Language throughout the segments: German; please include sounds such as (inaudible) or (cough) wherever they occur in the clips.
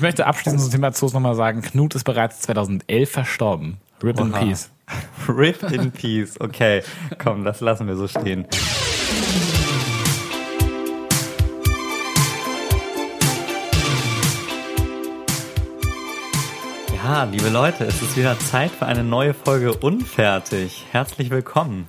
ich möchte abschließend zum Thema Zoos nochmal sagen, Knut ist bereits 2011 verstorben. Rip in Oha. Peace. (laughs) Rip in Peace. Okay, komm, das lassen wir so stehen. Ja, liebe Leute, es ist wieder Zeit für eine neue Folge Unfertig. Herzlich willkommen.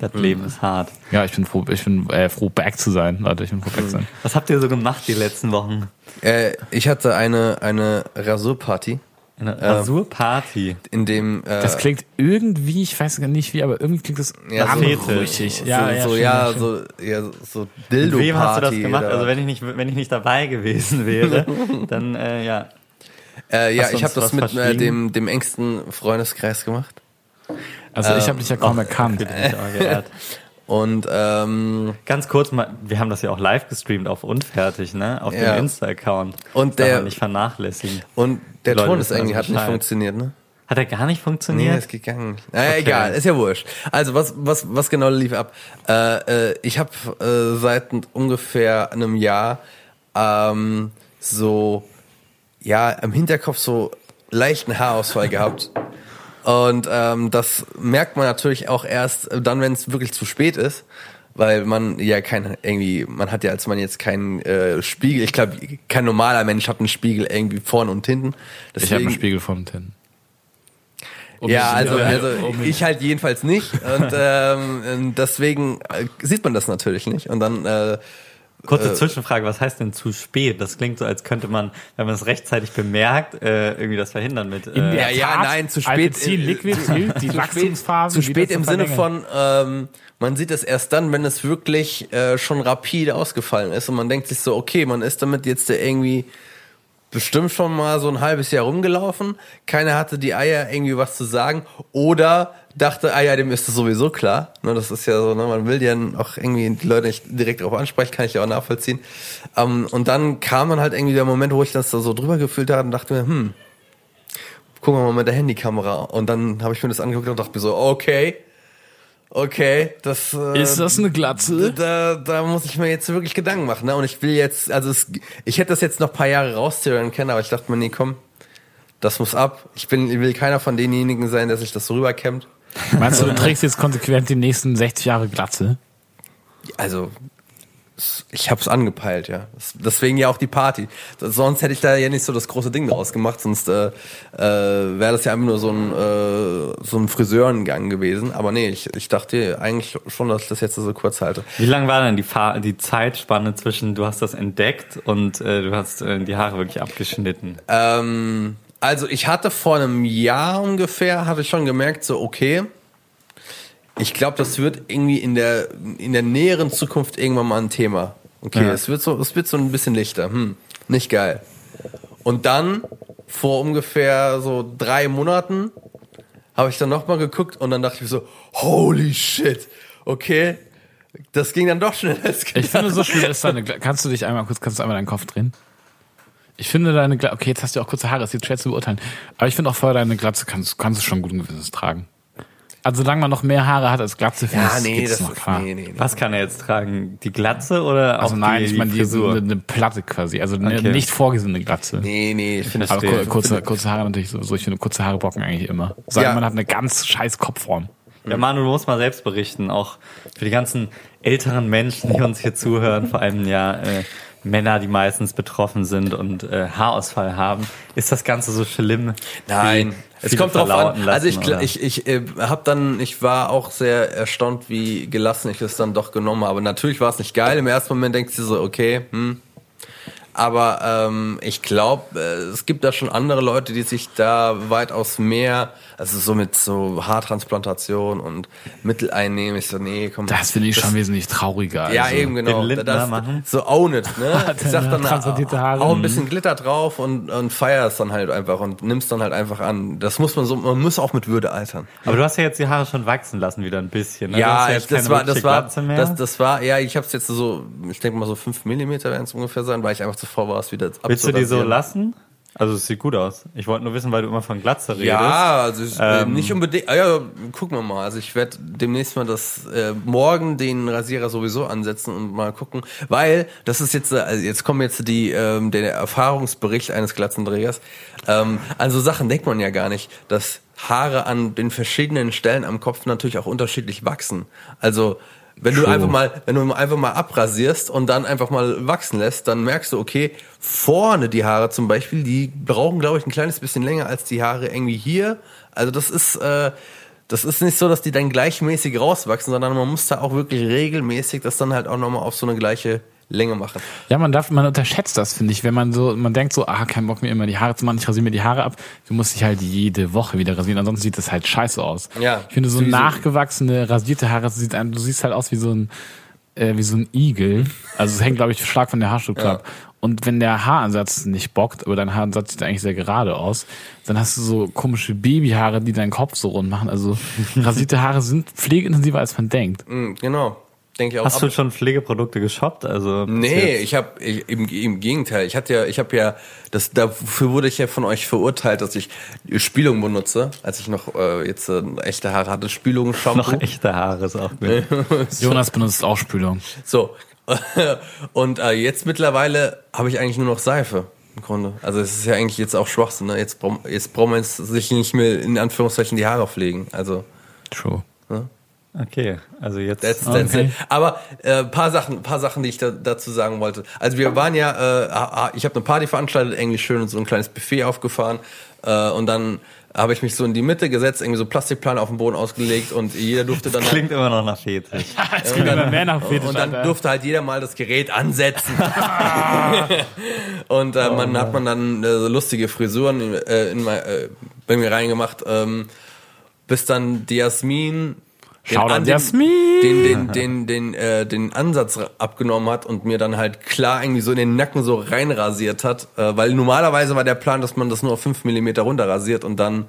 Das Leben ist hart. ja, ich bin froh, ich bin äh, froh, back zu sein, Leute. Ich bin froh, back zu sein. Was habt ihr so gemacht die letzten Wochen? Äh, ich hatte eine, eine Rasurparty, Eine Rasurparty. in dem äh, Das klingt irgendwie, ich weiß gar nicht wie, aber irgendwie klingt das Ja, so- anrüchig. so, Ja, ja, so, ja, so, ja, so Mit Dildo-Party. wem hast du das gemacht? oder- Also wenn ich nicht, wenn ich nicht dabei gewesen wäre, (laughs) dann äh, ja. äh, ja, ich habe das mit äh, dem, dem engsten Freundeskreis gemacht. Also ich habe dich ja kaum erkannt. Auch geehrt. Und ähm, Ganz kurz mal, wir haben das ja auch live gestreamt auf Unfertig, ne? Auf Ja. dem Insta-Account. Und Darf der- man nicht vernachlässigen. und der Leute Ton ist irgendwie also hat nicht funktioniert, ne? Hat er gar nicht Nee, funktioniert? ist gegangen. Naja, egal, ist ja wurscht. Also was was was genau lief ab? Äh, äh, ich habe äh, seit ungefähr einem Jahr ähm, so ja im Hinterkopf so leichten Haarausfall gehabt. Und ähm, das merkt man natürlich auch erst dann, wenn es wirklich zu spät ist, weil man ja kein irgendwie, man hat ja als man jetzt keinen äh, Spiegel, ich glaube, kein normaler Mensch hat einen Spiegel irgendwie vorne und hinten. Ich habe einen Deswegen- Spiegel von und hinten. ja, also, Ja, also um- ich halt jedenfalls nicht. Und ähm, deswegen äh, sieht man das natürlich nicht. Und dann, äh, Kurze Zwischenfrage, was heißt denn zu spät? Das klingt so, als könnte man, wenn man es rechtzeitig bemerkt, äh, irgendwie das verhindern mit. In Äh, der ja, Tat, nein, zu spät- Alpecin Liquid hilft, die zu Wachstumsphase. zu spät im Sinne von, ähm, man sieht es erst dann, wenn es wirklich äh, schon rapide ausgefallen ist. Und man denkt sich so, okay, man ist damit jetzt irgendwie bestimmt schon mal so ein halbes Jahr rumgelaufen. Keiner hatte die Eier, irgendwie was zu sagen. Oder dachte, ah ja, dem ist das sowieso klar. Ne, das ist ja so, ne, man will ja auch irgendwie die Leute nicht direkt darauf ansprechen, kann ich ja auch nachvollziehen. Ähm, und dann kam dann halt irgendwie der Moment, wo ich das da so drüber gefühlt habe und dachte mir, hm, gucken wir mal mit der Handykamera. Und dann habe ich mir das angeguckt und dachte mir so, okay, okay, das äh, Ist das eine Glatze? da, da muss ich mir jetzt wirklich Gedanken machen. Ne? Und ich will jetzt, also es, ich hätte das jetzt noch ein paar Jahre rauszögern können, aber ich dachte mir, nee, komm, das muss ab. Ich bin, ich will keiner von denjenigen sein, der sich das so rüberkämmt. Meinst du, du (laughs) trägst jetzt konsequent die nächsten 60 Jahre Glatze? Also, ich habe es angepeilt, ja. Deswegen ja auch die Party. Sonst hätte ich da ja nicht so das große Ding draus gemacht, sonst äh, äh, wäre das ja einfach nur so ein, äh, so ein Friseurengang gewesen. Aber nee, ich, ich dachte eigentlich schon, dass ich das jetzt so kurz halte. wie lang war denn die, Fahr die Zeitspanne zwischen, du hast das entdeckt und äh, du hast äh, die Haare wirklich abgeschnitten? Ähm, also ich hatte vor einem Jahr ungefähr, hatte ich schon gemerkt, so okay, ich glaube, das wird irgendwie in der, in der näheren Zukunft irgendwann mal ein Thema. Okay, Ja. es wird so, es wird so ein bisschen lichter. Hm, nicht geil. Und dann, vor ungefähr so drei Monaten, habe ich dann nochmal geguckt und dann dachte ich mir so, holy shit, okay, das ging dann doch schneller als Ich gedacht. finde, so schlimm ist deine. Kannst du dich einmal kurz, kannst du einmal deinen Kopf drehen? Ich finde deine Glatze, okay, jetzt hast du auch kurze Haare, das ist jetzt schwer zu beurteilen. Aber ich finde auch vorher deine Glatze kannst, kannst du schon guten Gewissens tragen. Also solange man noch mehr Haare hat als Glatze, finde Ja, nee, das noch ist, klar. nee, nee, nee. Was kann er jetzt tragen? Die Glatze oder Also auch nein, die, ich meine die eine, eine Platte quasi, also eine Okay. nicht vorgesehene Glatze. Nee, nee, ich finde Aber Verstehe. kur- kurze, kurze Haare natürlich so, so ich finde kurze Haare bocken eigentlich immer. Sagen, Ja. man hat eine ganz scheiß Kopfform. Ja, Manu, du musst mal selbst berichten, auch für die ganzen älteren Menschen, die uns hier zuhören, vor allem ja äh, Männer, die meistens betroffen sind und äh, Haarausfall haben. Ist das Ganze so schlimm? Nein, es kommt drauf an. Also ich, oder? ich, ich äh, habe dann, ich war auch sehr erstaunt, wie gelassen ich es dann doch genommen habe. Natürlich war es nicht geil. Im ersten Moment denkst du so, okay, hm. Aber ähm, ich glaube, äh, es gibt da schon andere Leute, die sich da weitaus mehr, also so mit so Haartransplantation und Mittel einnehmen. Ich so, nee, komm. Das finde ich schon wesentlich trauriger. Ja, also. eben genau. den Lindner Das, machen. so own it, ne? (laughs) Ich sag dann, transplantierte Haare. hau ein bisschen Glitter drauf und, und feier es dann halt einfach und nimmst dann halt einfach an. Das muss man so, man muss auch mit Würde altern. Aber du hast ja jetzt die Haare schon wachsen lassen wieder ein bisschen. Ne? Ja, ja das keine war, das war, das, das war, ja, ich habe es jetzt so, ich denke mal so fünf Millimeter werden es ungefähr sein, weil ich einfach zuvor war, es wieder Willst du die so lassen? Also es sieht gut aus. Ich wollte nur wissen, weil du immer von Glatze redest. Ja, also ich, äh, Ähm. nicht unbedingt. Ah, ja, gucken wir mal. Also ich werde demnächst mal das äh, morgen den Rasierer sowieso ansetzen und mal gucken, weil das ist jetzt, äh, also jetzt kommen jetzt die ähm, der Erfahrungsbericht eines Glatzenträgers. Ähm, an so Sachen denkt man ja gar nicht, dass Haare an den verschiedenen Stellen am Kopf natürlich auch unterschiedlich wachsen. Also wenn du True. einfach mal, wenn du einfach mal abrasierst und dann einfach mal wachsen lässt, dann merkst du, okay, vorne die Haare zum Beispiel, die brauchen, glaube ich, ein kleines bisschen länger als die Haare irgendwie hier. Also das ist, äh, das ist nicht so, dass die dann gleichmäßig rauswachsen, sondern man muss da auch wirklich regelmäßig das dann halt auch nochmal auf so eine gleiche Länge machen. Ja, man darf, man unterschätzt das, finde ich, wenn man so, man denkt so, ah, kein Bock mir immer die Haare zu machen, ich rasiere mir die Haare ab. Du musst dich halt jede Woche wieder rasieren, ansonsten sieht das halt scheiße aus. Ja, Ich finde so sowieso. nachgewachsene, rasierte Haare, sieht, du siehst halt aus wie so ein, äh, wie so ein Igel. Also es hängt, glaube ich, stark von der Haarstruktur Ja. ab. Und wenn der Haaransatz nicht bockt, aber dein Haaransatz sieht eigentlich sehr gerade aus, dann hast du so komische Babyhaare, die deinen Kopf so rund machen. Also (laughs) rasierte Haare sind pflegeintensiver, als man denkt. Mhm, genau. Denke ich auch. Hast du schon Pflegeprodukte geshoppt? Also Nee, ich habe im, im Gegenteil. Ich hatte ja, ich habe ja, das dafür wurde ich ja von euch verurteilt, dass ich Spülung benutze, als ich noch äh, jetzt äh, echte Haare hatte. Spülung, (laughs) Shampoo. noch echte Haare ist auch gut. (laughs) Jonas benutzt auch Spülung. So. (laughs) Und äh, jetzt mittlerweile habe ich eigentlich nur noch Seife. Im Grunde. Also es ist ja eigentlich jetzt auch Schwachsinn. Ne? Jetzt, braucht- jetzt braucht man jetzt sich nicht mehr in Anführungszeichen die Haare pflegen. Also True. Okay, also jetzt. That's, that's Okay. Aber äh, paar Sachen, paar Sachen, die ich da, dazu sagen wollte. Also wir waren ja, äh, ah, ich habe eine Party veranstaltet, irgendwie schön und so ein kleines Buffet aufgefahren äh, und dann habe ich mich so in die Mitte gesetzt, irgendwie so Plastikplane auf den Boden ausgelegt und jeder durfte dann Klingt immer noch nach Fetisch. (laughs) Es klingt immer mehr nach Fetisch, und dann Alter. durfte halt jeder mal das Gerät ansetzen. (laughs) (laughs) und äh, man hat man dann äh, so lustige Frisuren äh, in mein, äh, bei mir reingemacht, ähm, bis dann die Jasmin den, Shoutout an- den, Jasmin! den, den, den, den, äh, den Ansatz abgenommen hat und mir dann halt klar irgendwie so in den Nacken so reinrasiert hat. Äh, weil normalerweise war der Plan, dass man das nur auf 5 mm runterrasiert und dann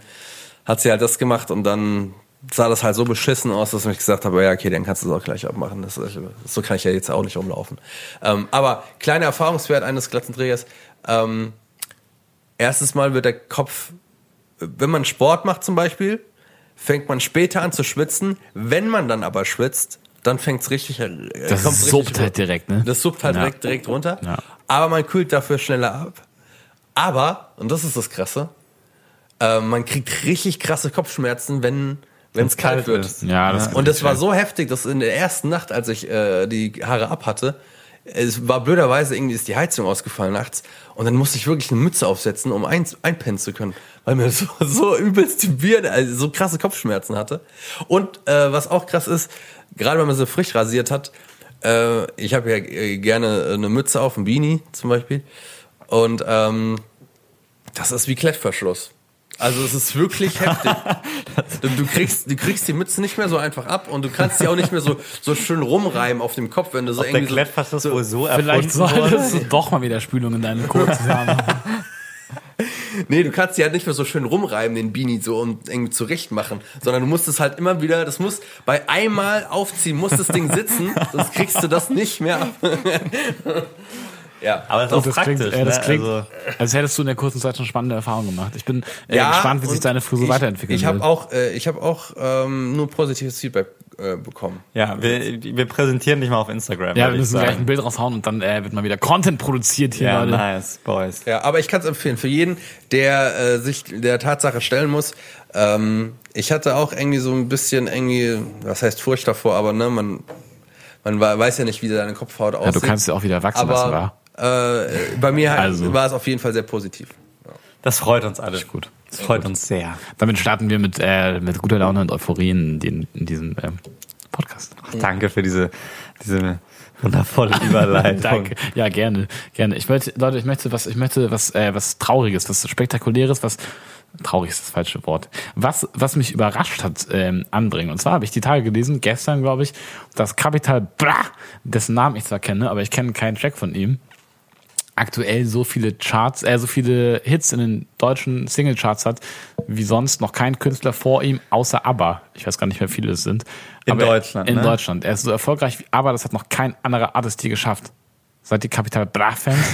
hat sie halt das gemacht und dann sah das halt so beschissen aus, dass ich gesagt habe, ja, okay, dann kannst du es auch gleich abmachen. Das, so kann ich ja jetzt auch nicht rumlaufen. Ähm, aber kleiner Erfahrungswert eines Glatzenträgers. Ähm, erstes Mal wird der Kopf, wenn man Sport macht zum Beispiel, fängt man später an zu schwitzen. Wenn man dann aber schwitzt, dann fängt es richtig, äh, Das suppt richtig halt direkt, ne? Das suppt halt Ja. direkt, direkt runter. Ja. Aber man kühlt dafür schneller ab. Aber, und das ist das Krasse, äh, man kriegt richtig krasse Kopfschmerzen, wenn wenn es kalt, kalt wird. ist. Ja, das Und das war so heftig, dass in der ersten Nacht, als ich äh, die Haare ab hatte, es war blöderweise irgendwie ist die Heizung ausgefallen nachts und dann musste ich wirklich eine Mütze aufsetzen, um ein, einpennen zu können, weil mir (laughs) so, so übelst die Birne, also so krasse Kopfschmerzen hatte. Und äh, was auch krass ist, gerade wenn man so frisch rasiert hat, äh, ich habe ja äh, gerne eine Mütze auf, ein Beanie zum Beispiel und ähm, das ist wie Klettverschluss. Also es ist wirklich heftig. (laughs) Du, du, kriegst, du kriegst die Mütze nicht mehr so einfach ab und du kannst sie auch nicht mehr so, so schön rumreimen auf dem Kopf, wenn du so Der irgendwie so, Klettverschluss wohl so Vielleicht solltest du doch mal wieder Spülung in deine Kurze haben. (laughs) Nee, du kannst sie halt nicht mehr so schön rumreiben, den Beanie so und irgendwie zurecht machen, sondern du musst es halt immer wieder, das muss bei einmal aufziehen, muss das Ding sitzen, (laughs) sonst kriegst du das nicht mehr ab. ja. Aber das ist auch Das praktisch. klingt, äh, das ne? klingt also, als hättest du in der kurzen Zeit schon spannende Erfahrungen gemacht. Ich bin äh, Ja, gespannt, wie sich deine Frisur ich, weiterentwickeln Ich habe auch, äh, ich habe auch ähm, nur positives Feedback äh, bekommen. ja, wir, wir präsentieren dich mal auf Instagram. ja, wir müssen gleich ein Bild raushauen und dann äh, wird mal wieder Content produziert hier, Ja, Leute. nice, Boys. Ja, aber ich kann es empfehlen für jeden, der äh, sich der Tatsache stellen muss. Ähm, ich hatte auch irgendwie so ein bisschen irgendwie, was heißt Furcht davor, aber ne, man man weiß ja nicht, wie deine Kopfhaut Ja, aussieht. du kannst ja auch wieder wachsen aber lassen, wa? Äh, bei mir Also. war es auf jeden Fall sehr positiv. Das freut uns alle. Gut. Das freut uns sehr. Damit starten wir mit, äh, mit guter Laune und Euphorie in, den, in diesem ähm, Podcast. Danke für diese, diese wundervolle (laughs) Überleitung. Danke. Ja, gerne, gerne. Ich möchte, Leute, ich möchte was, ich möchte was, äh, was Trauriges, was Spektakuläres, was traurig ist das falsche Wort. Was, was mich überrascht hat, ähm, anbringen. Und zwar habe ich die Tage gelesen, gestern glaube ich, dass Capital Bra, dessen Namen ich zwar kenne, aber ich kenne keinen Track von ihm, aktuell so viele Charts, äh, so viele Hits in den deutschen Singlecharts hat, wie sonst noch kein Künstler vor ihm, außer ABBA. Ich weiß gar nicht, wie viele es sind. In Aber Deutschland, In ne? Deutschland. Er ist so erfolgreich wie ABBA, das hat noch kein anderer Artist je geschafft. Seid ihr Capital Bra-Fans? (laughs)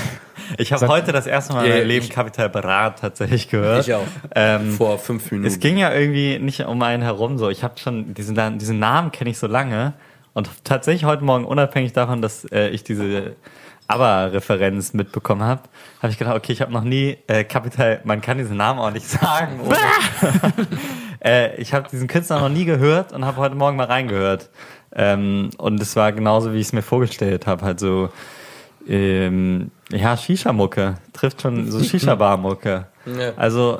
Ich habe heute das erste Mal in meinem Leben Kapital Brat tatsächlich gehört. Ich auch. Ähm, Vor fünf Minuten. Es ging ja irgendwie nicht um einen herum so. Ich habe schon diesen, diesen Namen kenne ich so lange und tatsächlich heute Morgen unabhängig davon, dass äh, ich diese ABBA-Referenz mitbekommen habe, habe ich gedacht, okay, ich habe noch nie äh, Kapital, man kann diesen Namen auch nicht sagen. (laughs) (laughs) äh, ich habe diesen Künstler noch nie gehört und habe heute Morgen mal reingehört. Ähm, und es war genauso, wie ich es mir vorgestellt habe, halt so ähm, ja, Shisha-Mucke. Trifft schon so (laughs) Shisha-Bar-Mucke. Ja. Also,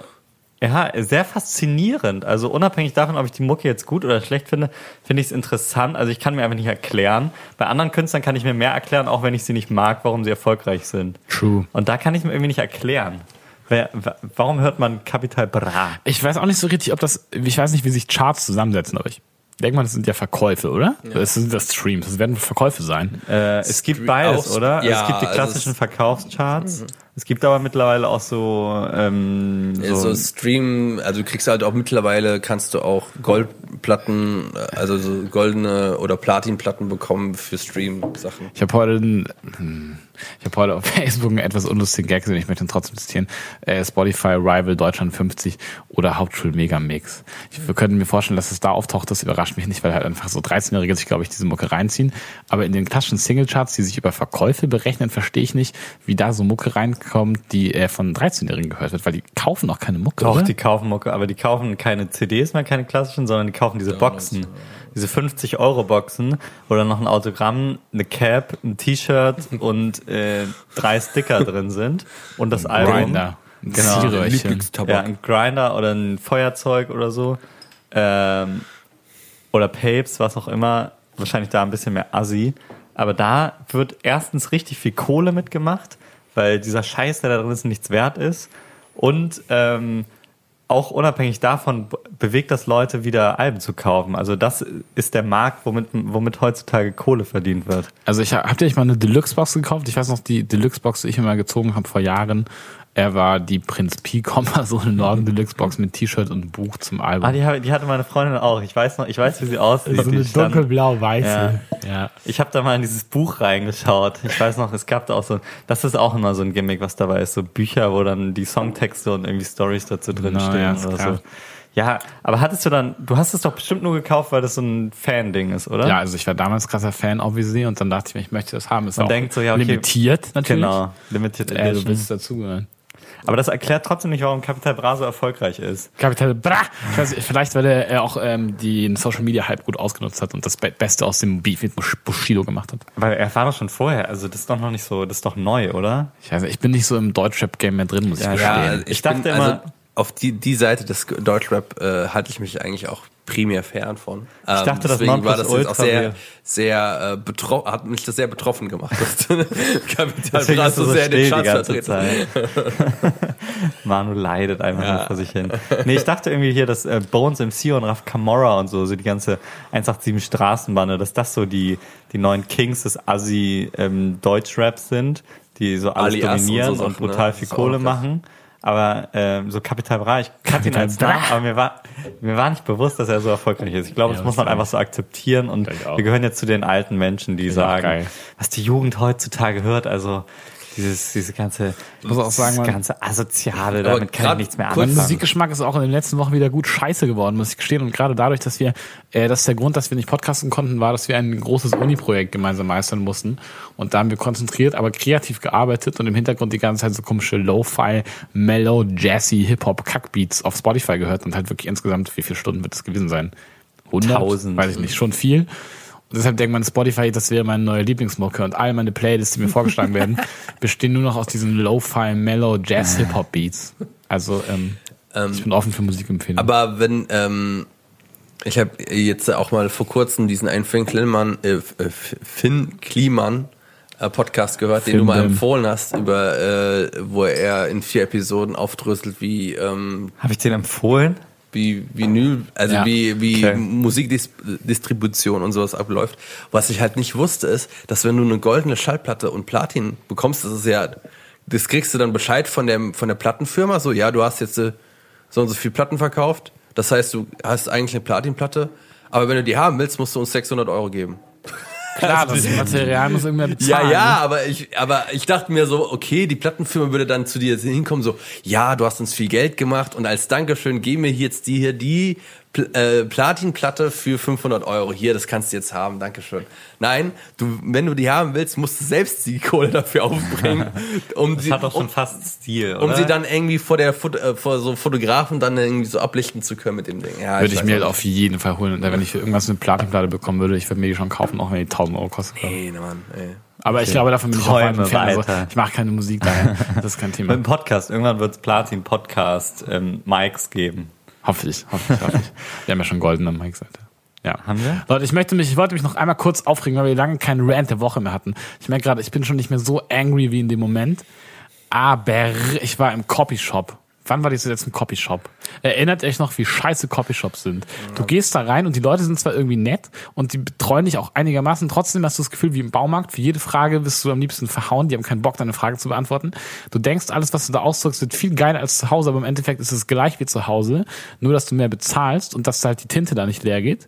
ja, sehr faszinierend. Also unabhängig davon, ob ich die Mucke jetzt gut oder schlecht finde, finde ich es interessant. Also ich kann mir einfach nicht erklären. Bei anderen Künstlern kann ich mir mehr erklären, auch wenn ich sie nicht mag, warum sie erfolgreich sind. True. Und da kann ich mir irgendwie nicht erklären. Wer, wa- warum hört man Capital Bra? Ich weiß auch nicht so richtig, ob das, ich weiß nicht, wie sich Charts zusammensetzen, aber ich denke mal, das sind ja Verkäufe, oder? Das sind das Streams, das werden Verkäufe sein. Äh, es gibt beides, oder? ja, es gibt die also klassischen es- Verkaufscharts. Es gibt aber mittlerweile auch so, ähm, so, so, Stream, also du kriegst halt auch mittlerweile, kannst du auch Goldplatten, also so goldene oder Platinplatten bekommen für Stream-Sachen. Ich habe heute, hm, ich habe heute auf (laughs) Facebook einen etwas unlustigen Gag gesehen, ich möchte ihn trotzdem zitieren. Äh, Spotify Rival Deutschland 50 oder Hauptschul Mega Mix. Ich, wir könnten mir vorstellen, dass es da auftaucht, das überrascht mich nicht, weil halt einfach so 13-Jährige sich, glaube ich, diese Mucke reinziehen. Aber in den klassischen Singlecharts, die sich über Verkäufe berechnen, verstehe ich nicht, wie da so Mucke reinkommt, die äh, von 13-Jährigen gehört wird, weil die kaufen auch keine Mucke, Doch, oder? die kaufen Mucke, aber die kaufen keine CDs mehr, keine klassischen, sondern die kaufen diese Boxen. Diese 50 Euro Boxen, wo dann noch ein Autogramm, eine Cap, ein T-Shirt (laughs) und äh, drei Sticker drin sind und das Album. Grinder. Ein Genau. Zierröhrchen. Ja, ein Grinder oder ein Feuerzeug oder so. Ähm, oder Papes, was auch immer. Wahrscheinlich da ein bisschen mehr Assi. Aber da wird erstens richtig viel Kohle mitgemacht, weil dieser Scheiß, der da drin ist, nichts wert ist. Und ähm, auch unabhängig davon bewegt das Leute wieder Alben zu kaufen. Also das ist der Markt, womit, womit heutzutage Kohle verdient wird. Also ich habt ihr euch mal eine Deluxe-Box gekauft? Ich weiß noch, die Deluxe-Box, die ich immer gezogen habe vor Jahren, er war die Prinz Pi so eine Norden Deluxe-Box mit T-Shirt und Buch zum Album. Ah, die, die hatte meine Freundin auch. Ich weiß noch, ich weiß, wie sie aussieht. so eine dunkelblau-weiße. Ja. Ich habe da mal in dieses Buch reingeschaut. Ich weiß noch, es gab da auch so, das ist auch immer so ein Gimmick, was dabei ist, so Bücher, wo dann die Songtexte und irgendwie Stories dazu drin Genau, stehen ja, oder so. Ja, aber hattest du dann, du hast es doch bestimmt nur gekauft, weil das so ein Fan-Ding ist, oder? ja, also ich war damals krasser Fan, obviously, und dann dachte ich mir, ich möchte das haben. Ist Man auch denkt so, ja, okay. limitiert natürlich. Genau, Limited Äh, du Edition. willst dazugehören. Aber das erklärt trotzdem nicht, warum Capital Bra so erfolgreich ist. Kapital Bra! Ich weiß, nicht, vielleicht, weil er auch ähm, den Social Media Hype gut ausgenutzt hat und das Be Beste aus dem Beef mit Bush- Bushido gemacht hat. Weil er war doch schon vorher, also das ist doch noch nicht so, das ist doch neu, oder? Ich weiß, nicht, ich bin nicht so im Deutschrap-Game mehr drin, muss ich Ja, gestehen. Ja, verstehen. ich, Ich dachte bin, immer- also auf die, die Seite des Deutschrap äh, halte ich mich eigentlich auch primär fern von. Ähm, dachte, das deswegen war das jetzt auch sehr, sehr äh, betroffen, hat mich das sehr betroffen gemacht, (laughs) dass Kapital Bra so so sehr den ganze vertreten. (laughs) Manu leidet einfach nur vor sich hin. Nee, ich dachte irgendwie hier, dass äh, Bones MC und Raf Camora und so, so die ganze 187 Straßenbande, dass das so die, die neuen Kings des Assi ähm, Deutschraps sind, die so alles Alias und dominieren so und, Sachen, ne? brutal Das viel Kohle krass. Aber ähm, so Capital Bra, ich kannte ihn als Namen, aber mir war, mir war nicht bewusst, dass er so erfolgreich ist. Ich glaube, Ja, das muss man einfach so akzeptieren. Und wir gehören jetzt zu den alten Menschen, die sagen, was die Jugend heutzutage hört, also dieses, diese ganze, Ich muss auch sagen, das ganze Asoziale, damit kann ich nichts mehr anfangen. Musikgeschmack ist auch in den letzten Wochen wieder gut scheiße geworden, muss ich gestehen. Und gerade dadurch, dass wir, äh, das ist der Grund, dass wir nicht podcasten konnten, war, dass wir ein großes Uni-Projekt gemeinsam meistern mussten. Und da haben wir konzentriert, aber kreativ gearbeitet und im Hintergrund die ganze Zeit so komische Lo-Fi, Mellow, Jazzy, Hip-Hop-Kackbeats auf Spotify gehört und halt wirklich insgesamt, wie viele Stunden wird es gewesen sein? 100? Tausend. Weiß ich nicht, schon viel. Deshalb denkt man Spotify, das wäre meine neue Lieblingsmucke und all meine Playlists, die mir vorgeschlagen werden, (laughs) bestehen nur noch aus diesen Lo-Fi, Mellow, Jazz, Hip-Hop-Beats. Also ähm, ich bin offen für Musikempfehlungen. Aber wenn, ähm, ich habe jetzt auch mal vor kurzem diesen einen Finn Kliman, äh, äh, Finn Kliman äh, Podcast gehört, den Finn du mal empfohlen hast, über äh, wo er in vier Episoden aufdröselt, wie ähm, Habe ich den empfohlen? Wie Vinyl, also Ja, wie, wie okay. Musikdistribution und sowas abläuft. Was ich halt nicht wusste, ist, dass wenn du eine goldene Schallplatte und Platin bekommst, das ist ja, das kriegst du dann Bescheid von der, von der Plattenfirma, so, ja, du hast jetzt äh, so und so viel Platten verkauft. Das heißt, du hast eigentlich eine Platinplatte, aber wenn du die haben willst, musst du uns 600 Euro geben. Klar, das Material muss irgendwer Ja, bezahlen. ja, aber ich, aber ich dachte mir so, okay, die Plattenfirma würde dann zu dir hinkommen, so, ja, du hast uns viel Geld gemacht und als Dankeschön geben wir jetzt die hier die Pl äh, Platinplatte für 500 Euro. Hier, das kannst du jetzt haben, Dankeschön. Nein, du, wenn du die haben willst, musst du selbst die Kohle dafür aufbringen, (laughs) um Das sie, hat doch schon um, fast Stil, oder? um sie dann irgendwie vor der Fot äh, vor so Fotografen dann irgendwie so ablichten zu können mit dem Ding. Ja, Würde ich weiß mir halt auf jeden Fall holen. Und wenn ich für irgendwas eine Platinplatte bekommen würde, ich würde mir die schon kaufen, auch wenn die 1000 Euro kostet. nicht. Ey, Mann, ey. Aber ich glaube, davon bin ich auch Träume weit entfernt. Also, ich mache keine Musik daher. (laughs) Das ist kein Mit Thema. dem Podcast. Irgendwann wird es Platin-Podcast ähm, Mikes geben. Hoffe ich, hoffe ich, hoffe ich. (laughs) Wir haben ja schon goldene Mikes, Alter. Ja. Haben wir? Leute, ich möchte mich, ich wollte mich noch einmal kurz aufregen, weil wir lange keinen Rant der Woche mehr hatten. Ich merke gerade, ich bin schon nicht mehr so angry wie in dem Moment. Aber ich war im Copyshop. Wann war die zuletzt im Copyshop? Erinnert euch noch, wie scheiße Copyshops sind? Du gehst da rein und die Leute sind zwar irgendwie nett und die betreuen dich auch einigermaßen, trotzdem hast du das Gefühl, wie im Baumarkt, für jede Frage wirst du am liebsten verhauen, die haben keinen Bock, deine Frage zu beantworten. Du denkst, alles, was du da ausdrückst, wird viel geiler als zu Hause, aber im Endeffekt ist es gleich wie zu Hause, nur dass du mehr bezahlst und dass halt die Tinte da nicht leer geht.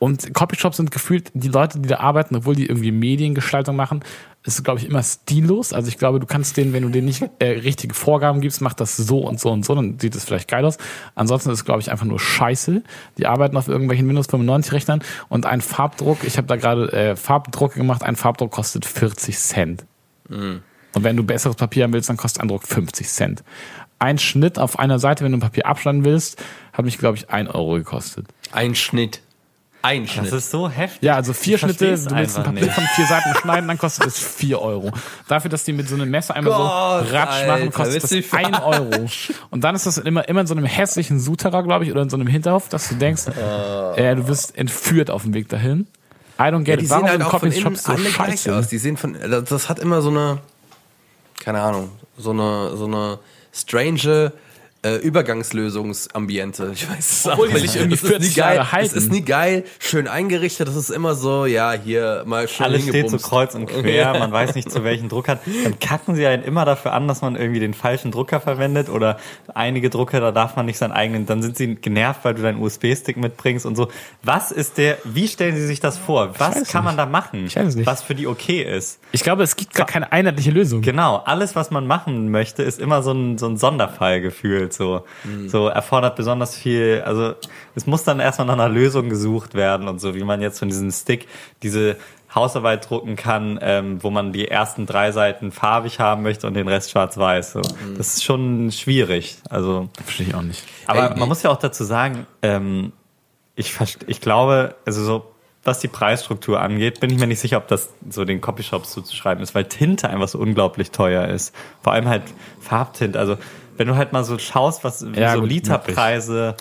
Und Copyshops sind gefühlt die Leute, die da arbeiten, obwohl die irgendwie Mediengestaltung machen, ist, glaube ich, immer stillos. Also ich glaube, du kannst denen, wenn du denen nicht äh, richtige Vorgaben gibst, mach das so und so und so, dann sieht es vielleicht geil aus. Ansonsten ist es, glaube ich, einfach nur scheiße. Die arbeiten auf irgendwelchen Windows 95 Rechnern und ein Farbdruck, ich habe da gerade äh, Farbdrucke gemacht, ein Farbdruck kostet 40 Cent. Und wenn du besseres Papier haben willst, dann kostet ein Druck 50 Cent. Ein Schnitt auf einer Seite, wenn du ein Papier abschneiden willst, hat mich, glaube ich, ein Euro gekostet. Ein Schnitt. Ein Das Schnitt. ist so heftig. Ja, also vier Ich Schnitte, du willst ein Papier nicht. von vier Seiten schneiden, dann kostet es vier Euro. Dafür, dass die mit so einem Messer einmal Gott, so ratsch machen, Alter, kostet du das ein Euro. Und dann ist das immer, immer in so einem hässlichen Suterer, glaube ich, oder in so einem Hinterhof, dass du denkst, äh, du wirst entführt auf dem Weg dahin. I don't get Die it. Warum sehen halt auch von innen so alle gleich scheiße? aus. Die sehen von, das das hat immer so eine, keine Ahnung, so eine, so eine strange äh, Übergangslösungsambiente. Ich weiß es Obwohl auch nicht. irgendwie Das ist nie 40 geil. Halten. ist nie geil, schön eingerichtet. Das ist immer so, ja, hier mal schön Alles steht so kreuz und quer, (laughs) man weiß nicht, zu welchem Druck hat. Dann kacken sie einen immer dafür an, dass man irgendwie den falschen Drucker verwendet oder einige Drucker, da darf man nicht seinen eigenen, dann sind sie genervt, weil du deinen USB-Stick mitbringst und so. Was ist der, wie stellen sie sich das vor? Was kann man nicht. da machen? Ich weiß es nicht. Was für die okay ist? Ich glaube, es gibt gar keine einheitliche Lösung. Genau, alles, was man machen möchte, ist immer so ein, so ein Sonderfall gefühlt. So, so erfordert besonders viel. Also es muss dann erstmal nach einer Lösung gesucht werden und so, wie man jetzt von diesem Stick diese Hausarbeit drucken kann, ähm, wo man die ersten drei Seiten farbig haben möchte und den Rest schwarz-weiß. So. Das ist schon schwierig. Also, Verstehe ich auch nicht. aber Ey, man muss ja auch dazu sagen, ähm, ich, ich glaube, also so, was die Preisstruktur angeht, bin ich mir nicht sicher, ob das so den Copyshops zuzuschreiben ist, weil Tinte einfach so unglaublich teuer ist. Vor allem halt Farbtinte. Also, wenn du halt mal so schaust, was Ja, so gut, Literpreise,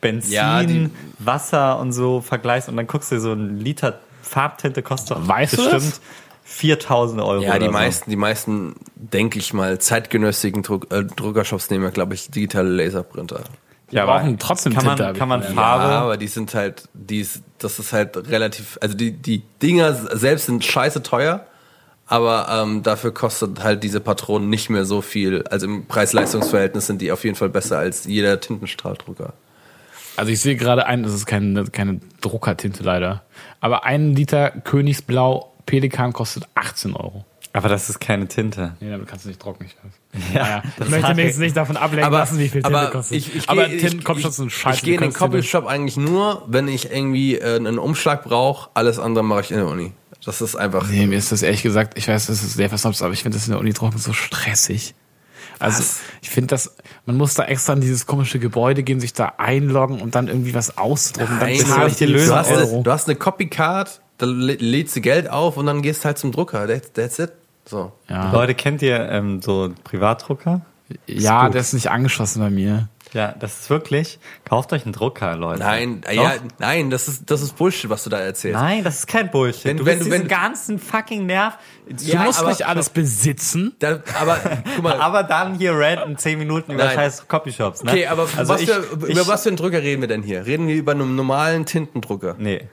Benzin, Ja, die- Wasser und so vergleichst und dann guckst du dir so ein Liter Farbtinte kostet Weißt du bestimmt das? 4000 Euro. Ja, die oder so. meisten, die meisten, denke ich mal, zeitgenössigen Druck, äh, Druckershops nehmen ja, glaube ich, digitale Laserprinter. ja, aber brauchen trotzdem kann man, Tinte, kann man. Farbe. Ja, aber die sind halt, die ist, das ist halt relativ, also die, die Dinger selbst sind scheiße teuer, aber ähm, dafür kostet halt diese Patronen nicht mehr so viel. Also im Preis-Leistungs-Verhältnis sind die auf jeden Fall besser als jeder Tintenstrahldrucker. Also ich sehe gerade ein, das ist keine, keine Druckertinte leider. Aber ein Liter Königsblau Pelikan kostet 18 Euro. Aber das ist keine Tinte. Nee, damit kannst du nicht trocken, ich weiß. (laughs) Ja, Naja, das ich möchte mich jetzt nicht davon ablenken lassen, wie viel Tinte aber kostet. ich, ich aber gehe- Tinten ich- Copyshops sind scheiße. Ich gehe in du den dir- Copyshop eigentlich nur, wenn ich irgendwie äh, einen Umschlag brauche. Alles andere mache ich in der Uni. Das ist einfach. Nee, mir ist das ehrlich gesagt, ich weiß, das ist sehr versnobst, aber ich finde das in der Uni trocken so stressig. Also Was? ich finde das, man muss da extra in dieses komische Gebäude gehen, sich da einloggen und dann irgendwie was ausdrucken. Nein, dann zahle ich die du, Lösung hast Euro. eine, du hast eine Copycard da lä- lädst du Geld auf und dann gehst halt zum Drucker. That's, that's it. So. Ja, Leute, kennt ihr ähm, so Privatdrucker? ja gut. der ist nicht angeschlossen bei mir. Ja, das ist wirklich. Kauft euch einen Drucker, Leute. Nein, äh, Doch. ja, nein, das ist, das ist Bullshit, was du da erzählst. Nein, das ist kein Bullshit. Wenn- du wenn du- diesen wenn- ganzen fucking Nerv. Du Ja, musst aber- nicht alles besitzen. Da, aber guck mal, (laughs) Aber dann hier ranten 10 Minuten über Nein. scheiß Copyshops, ne? okay, aber also was ich, für, ich, über was für einen Drucker reden wir denn hier? Reden wir über einen normalen Tintendrucker? Nee.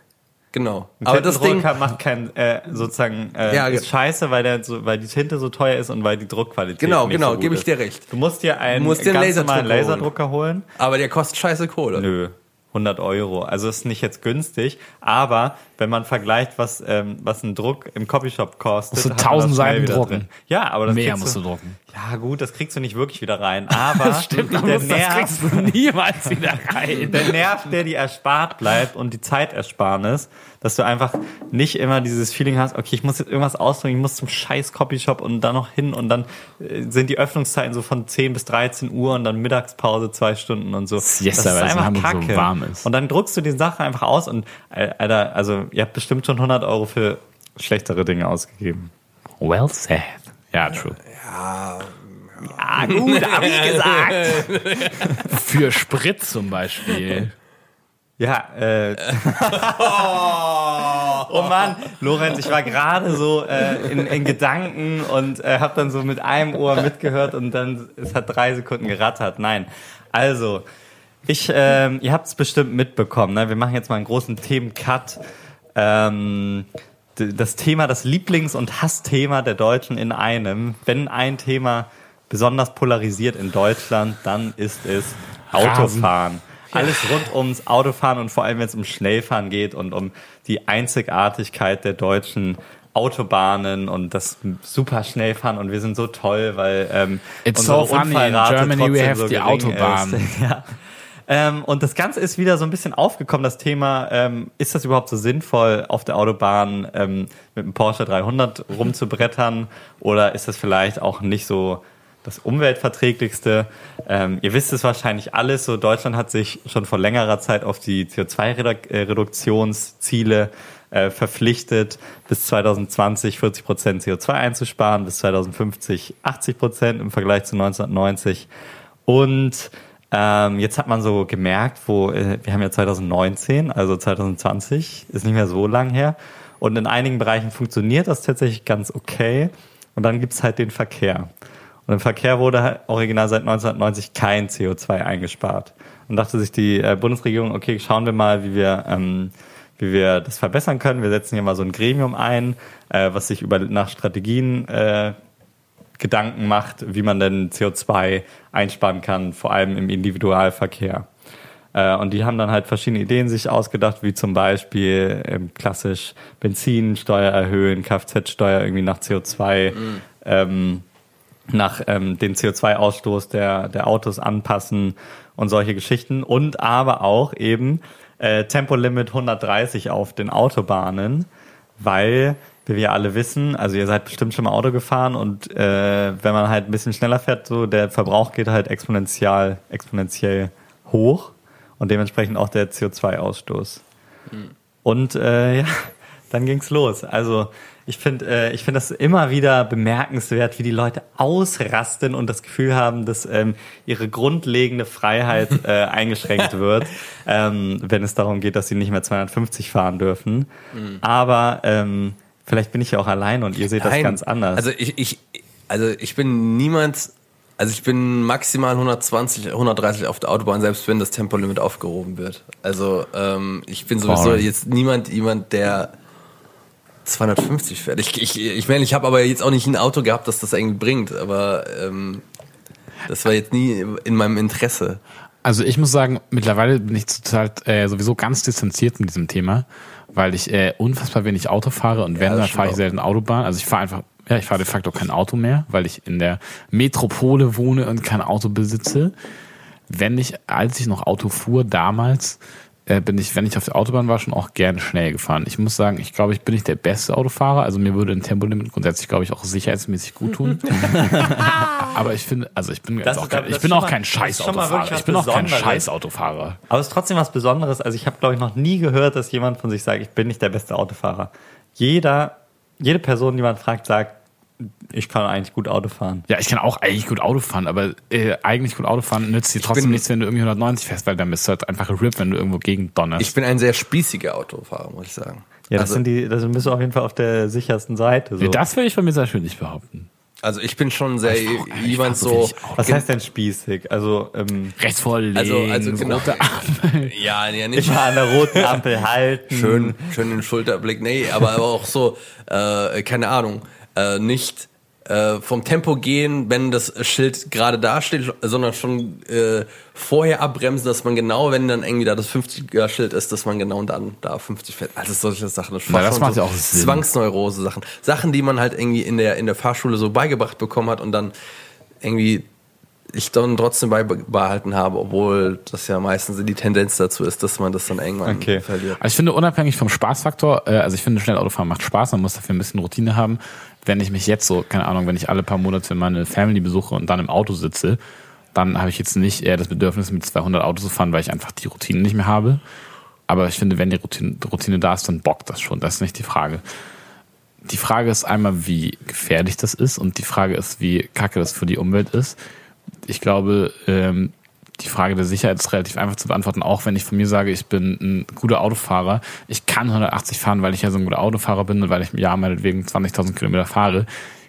Genau. Ein Aber das Ding, macht kein, äh, sozusagen, äh, Ja, ist scheiße, weil der so, weil die Tinte so teuer ist und weil die Druckqualität Genau, nicht genau, so gut gebe ich dir recht. Du musst dir einen Du musst dir einen Laserdrucker Laserdrucker holen. aber der kostet scheiße Kohle. Nö. 100 Euro. Also ist nicht jetzt günstig, aber wenn man vergleicht, was, ähm, was ein Druck im Copyshop kostet, Musst du hat man 1000 das schnell Seiten wieder drucken. drin. Ja, aber das Mehr musst du drucken. Ja, gut, das kriegst du nicht wirklich wieder rein. (laughs) Aber Stimmt, der, das Nerv, kriegst du niemals wieder rein. (laughs) der Nerv, der dir erspart bleibt und die Zeitersparnis, dass du einfach nicht immer dieses Feeling hast, okay, ich muss jetzt irgendwas ausdrücken, ich muss zum scheiß Copyshop und dann noch hin und dann äh, sind die Öffnungszeiten so von 10 bis 13 Uhr und dann Mittagspause zwei Stunden und so. Siesta, weil es in Hamburg so warm ist. Und dann druckst du die Sache einfach aus und, äh, Alter, also ihr habt bestimmt schon 100 Euro für schlechtere Dinge ausgegeben. Well said. Ja, true. Ah, gut, hab ich gesagt. (laughs) Für Sprit zum Beispiel. Ja, äh. (laughs) oh Mann, Lorenz, ich war gerade so äh, in, in Gedanken und äh, habe dann so mit einem Ohr mitgehört und dann es hat drei Sekunden gerattert. Nein, also ich, ähm, ihr habt es bestimmt mitbekommen. Ne? Wir machen jetzt mal einen großen Themencut. Ähm, das Thema, das Lieblings- und Hassthema der Deutschen in einem. Wenn ein Thema besonders polarisiert in Deutschland, dann ist es. Autofahren. Alles rund ums Autofahren und vor allem, wenn es um Schnellfahren geht und um die Einzigartigkeit der deutschen Autobahnen und das super Schnellfahren und wir sind so toll, weil ähm, It's unsere so funny, in Unfallrate Germany we have so the Autobahn. Ist. (laughs) Ja. Ähm, und das Ganze ist wieder so ein bisschen aufgekommen, das Thema, ähm, ist das überhaupt so sinnvoll, auf der Autobahn ähm, mit einem Porsche 300 rumzubrettern oder ist das vielleicht auch nicht so das umweltverträglichste? Ähm, ihr wisst es wahrscheinlich alles, so Deutschland hat sich schon vor längerer Zeit auf die CO2-Reduktionsziele äh, verpflichtet, bis 2020 40 Prozent CO2 einzusparen, bis 2050 80 Prozent im Vergleich zu 1990. Und ähm, jetzt hat man so gemerkt, wo äh, wir haben ja 2019, also 2020 ist nicht mehr so lang her. Und in einigen Bereichen funktioniert das tatsächlich ganz okay. Und dann gibt's halt den Verkehr. Und im Verkehr wurde halt original seit 1990 kein CO2 eingespart. Und dachte sich die äh, Bundesregierung, okay, schauen wir mal, wie wir, ähm, wie wir das verbessern können. Wir setzen hier mal so ein Gremium ein, äh, was sich über nach Strategien äh, Gedanken macht, wie man denn CO2 einsparen kann, vor allem im Individualverkehr. Äh, Und die haben dann halt verschiedene Ideen sich ausgedacht, wie zum Beispiel ähm, klassisch Benzinsteuer erhöhen, Kfz-Steuer irgendwie nach CO2, ähm, nach ähm, den CO2-Ausstoß der, der Autos anpassen und solche Geschichten. Und aber auch eben äh, Tempolimit 130 auf den Autobahnen, weil, wie wir alle wissen, also ihr seid bestimmt schon mal Auto gefahren und äh, wenn man halt ein bisschen schneller fährt, so der Verbrauch geht halt exponentiell, exponentiell hoch und dementsprechend auch der CO2-Ausstoß. Und äh, (laughs) ja, dann ging's los. Also ich finde, äh, ich finde das immer wieder bemerkenswert, wie die Leute ausrasten und das Gefühl haben, dass ähm, ihre grundlegende Freiheit (laughs) äh, eingeschränkt wird, ähm, wenn es darum geht, dass sie nicht mehr 250 fahren dürfen. Aber ähm, vielleicht bin ich ja auch allein und ihr seht das Nein. ganz anders. Also ich, ich, also ich bin niemals, also ich bin maximal 120, 130 auf der Autobahn, selbst wenn das Tempolimit aufgehoben wird. Also ähm, ich bin sowieso Voll. jetzt niemand, jemand, der 250 fährt. Ich, ich, ich meine, ich habe aber jetzt auch nicht ein Auto gehabt, das das irgendwie bringt, aber ähm, das war jetzt nie in meinem Interesse. Also ich muss sagen, mittlerweile bin ich total äh, sowieso ganz distanziert mit diesem Thema, weil ich äh, unfassbar wenig Auto fahre und wenn, dann fahre ich selten Autobahn. Also ich fahre einfach, ja, ich fahre de facto kein Auto mehr, weil ich in der Metropole wohne und kein Auto besitze. Wenn ich, als ich noch Auto fuhr damals, äh, bin ich, wenn ich auf der Autobahn war, schon auch gerne schnell gefahren. Ich muss sagen, ich glaube, ich bin nicht der beste Autofahrer. Also mir würde ein Tempolimit grundsätzlich, glaube ich, auch sicherheitsmäßig gut tun. (laughs) Aber ich finde, also ich bin, Das jetzt auch ist- kein, ich bin auch mal- kein Scheißautofahrer. Ich bin auch kein. Scheißautofahrer. Aber es ist trotzdem was Besonderes. Also ich habe, glaube ich, noch nie gehört, dass jemand von sich sagt, ich bin nicht der beste Autofahrer. Jeder, jede Person, die man fragt, sagt, ich kann eigentlich gut Auto fahren. Ja, ich kann auch eigentlich gut Auto fahren, aber äh, eigentlich gut Auto fahren nützt dir trotzdem bin- nichts, wenn du irgendwie 190 fährst, weil dann bist du halt einfach RIP, wenn du irgendwo gegen donnerst. Ich bin ein sehr spießiger Autofahrer, muss ich sagen. Ja, das also, sind die, das bist du auf jeden Fall auf der sichersten Seite. So. Nee, das will ich von mir sehr schön nicht behaupten. also ich bin schon sehr Ich fahr- ich jemand so was heißt denn spießig? Also, ähm, Rechts vor, links, Also, also genau. rote Ampel. Ja, ja, nicht immer an der roten (laughs) Ampel halten. schön, schön den Schulterblick. Nee, aber, aber auch so, äh, keine Ahnung, äh, nicht äh, vom Tempo gehen, wenn das Schild gerade da steht, sondern schon äh, vorher abbremsen, dass man genau, wenn dann irgendwie da das 50er Schild ist, dass man genau dann da 50 fährt. Also solche Sachen. Das, Na, das macht so ja auch Sinn. Zwangsneurose Sachen. Sachen, die man halt irgendwie in der, in der Fahrschule so beigebracht bekommen hat und dann irgendwie ich dann trotzdem beibehalten habe, obwohl das ja meistens die Tendenz dazu ist, dass man das dann irgendwann Okay. verliert. Also ich finde unabhängig vom Spaßfaktor, äh, also ich finde schnell Autofahren macht Spaß, man muss dafür ein bisschen Routine haben. Wenn ich mich jetzt so, keine Ahnung, wenn ich alle paar Monate meine Family besuche und dann im Auto sitze, dann habe ich jetzt nicht eher das Bedürfnis, mit 200 Autos zu fahren, weil ich einfach die Routine nicht mehr habe. Aber ich finde, wenn die Routine, Routine da ist, dann bockt das schon. Das ist nicht die Frage. Die Frage ist einmal, wie gefährlich das ist und die Frage ist, wie kacke das für die Umwelt ist. Ich glaube, ähm, die Frage der Sicherheit ist relativ einfach zu beantworten, auch wenn ich von mir sage, ich bin ein guter Autofahrer. Ich kann 180 fahren, weil ich ja so ein guter Autofahrer bin und weil ich im Jahr meinetwegen 20.000 Kilometer fahre.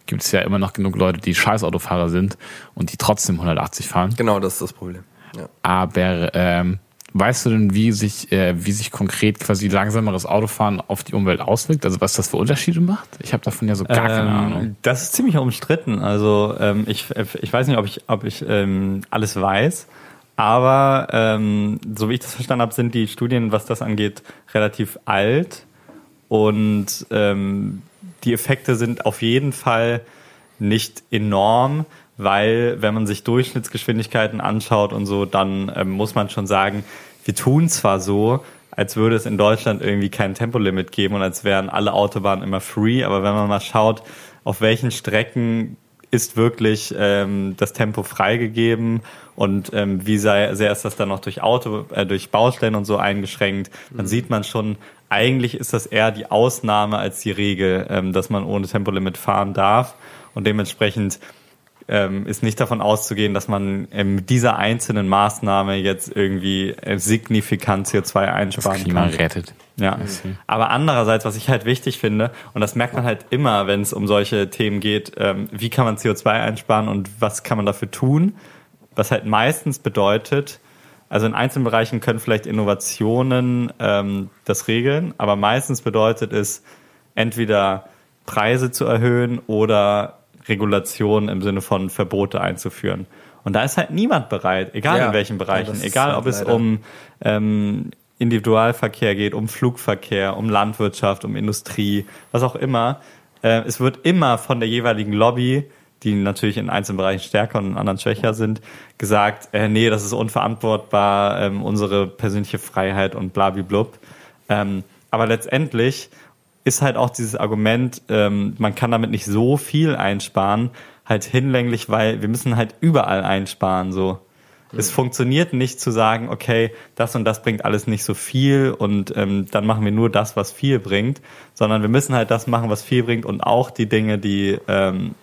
Gibt es ja immer noch genug Leute, die scheiß Autofahrer sind und die trotzdem 180 fahren. Genau, das ist das Problem. Ja. Aber ähm, weißt du denn, wie sich, äh, wie sich konkret quasi langsameres Autofahren auf die Umwelt auswirkt? Also was das für Unterschiede macht? Ich habe davon ja so gar keine Ahnung. Ähm, das ist ziemlich umstritten. Also ähm, ich, ich weiß nicht, ob ich, ob ich ähm, alles weiß, aber ähm, so wie ich das verstanden habe, sind die Studien, was das angeht, relativ alt. Und ähm, die Effekte sind auf jeden Fall nicht enorm, weil wenn man sich Durchschnittsgeschwindigkeiten anschaut und so, dann ähm, muss man schon sagen, wir tun zwar so, als würde es in Deutschland irgendwie kein Tempolimit geben und als wären alle Autobahnen immer free, aber wenn man mal schaut, auf welchen Strecken ist wirklich ähm, das Tempo freigegeben und ähm, wie sei, sehr ist das dann noch durch Auto, äh, durch Baustellen und so eingeschränkt, dann sieht man schon, eigentlich ist das eher die Ausnahme als die Regel, ähm, dass man ohne Tempolimit fahren darf. Und dementsprechend ähm, ist nicht davon auszugehen, dass man ähm, mit dieser einzelnen Maßnahme jetzt irgendwie äh, signifikant CO2 Das einsparen Klima kann. rettet. Ja, aber andererseits, was ich halt wichtig finde, und das merkt man halt immer, wenn es um solche Themen geht, ähm, wie kann man CO2 einsparen und was kann man dafür tun, was halt meistens bedeutet, also in einzelnen Bereichen können vielleicht Innovationen ähm, das regeln, aber meistens bedeutet es entweder Preise zu erhöhen oder Regulationen im Sinne von Verbote einzuführen. Und da ist halt niemand bereit, egal Ja. in welchen Bereichen, egal halt ob es leider. um ähm, Individualverkehr geht, um Flugverkehr, um Landwirtschaft, um Industrie, was auch immer. Äh, es wird immer von der jeweiligen Lobby, die natürlich in einzelnen Bereichen stärker und in anderen schwächer sind, gesagt, äh, nee, das ist unverantwortbar, ähm, unsere persönliche Freiheit und blablablub. Ähm, aber letztendlich ist halt auch dieses Argument, ähm, man kann damit nicht so viel einsparen, halt hinlänglich, weil wir müssen halt überall einsparen, so. Es funktioniert nicht zu sagen, okay, das und das bringt alles nicht so viel und ähm, dann machen wir nur das, was viel bringt, sondern wir müssen halt das machen, was viel bringt und auch die Dinge, die, ähm,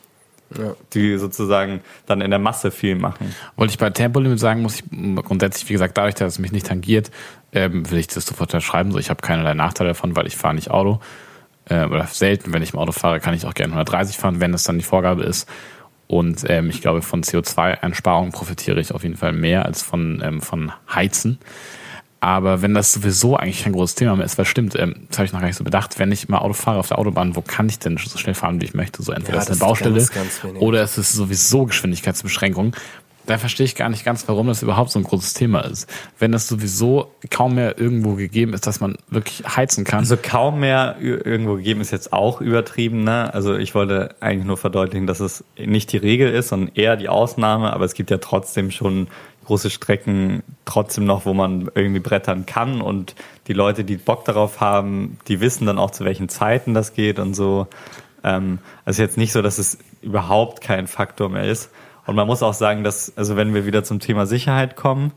Ja. die sozusagen dann in der Masse viel machen. Wollte ich bei Tempolimit sagen, muss ich grundsätzlich, wie gesagt, dadurch, dass es mich nicht tangiert, ähm, will ich das sofort unterschreiben. So, ich habe keinerlei Nachteile davon, weil ich fahre nicht Auto. Äh, oder selten, wenn ich im Auto fahre, kann ich auch gerne 130 fahren, wenn es dann die Vorgabe ist. Und ähm, ich glaube, von CO2-Einsparungen profitiere ich auf jeden Fall mehr als von, ähm, von Heizen. Aber wenn das sowieso eigentlich kein großes Thema mehr ist, weil stimmt, ähm, das habe ich noch gar nicht so bedacht, wenn ich mal Auto fahre auf der Autobahn, wo kann ich denn so schnell fahren, wie ich möchte? So entweder Ja, ist eine Baustelle ganz, ganz oder es ist sowieso Geschwindigkeitsbeschränkung. Da verstehe ich gar nicht ganz, warum das überhaupt so ein großes Thema ist. Wenn das sowieso kaum mehr irgendwo gegeben ist, dass man wirklich heizen kann. Also kaum mehr irgendwo gegeben ist jetzt auch übertrieben. Ne? Also ich wollte eigentlich nur verdeutlichen, dass es nicht die Regel ist, sondern eher die Ausnahme. Aber es gibt ja trotzdem schon große Strecken trotzdem noch, wo man irgendwie brettern kann. Und die Leute, die Bock darauf haben, die wissen dann auch, zu welchen Zeiten das geht und so. Ähm, also jetzt nicht so, dass es überhaupt kein Faktor mehr ist. Und man muss auch sagen, dass, also wenn wir wieder zum Thema Sicherheit kommen,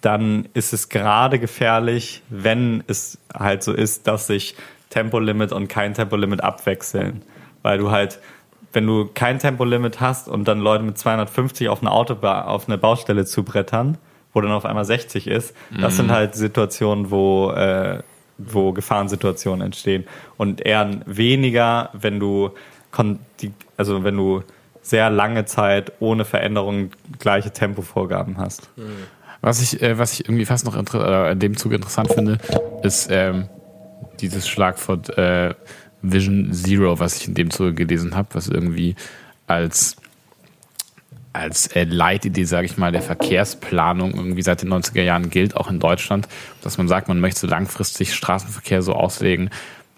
dann ist es gerade gefährlich, wenn es halt so ist, dass sich Tempolimit und kein Tempolimit abwechseln. Weil du halt, wenn du kein Tempolimit hast und dann Leute mit 250 auf eine Autobahn, auf eine Baustelle zubrettern, wo dann auf einmal 60 ist, das sind halt Situationen, wo, äh, wo Gefahrensituationen entstehen. Und eher weniger, wenn du, also wenn du sehr lange Zeit ohne Veränderung gleiche Tempovorgaben hast. Was ich, äh, was ich irgendwie fast noch äh, in dem Zug interessant finde, ist ähm, dieses Schlagwort äh, Vision Zero, was ich in dem Zuge gelesen habe, was irgendwie als als äh, Leitidee, sage ich mal, der Verkehrsplanung irgendwie seit den 90er Jahren gilt, auch in Deutschland, dass man sagt, man möchte langfristig Straßenverkehr so auslegen,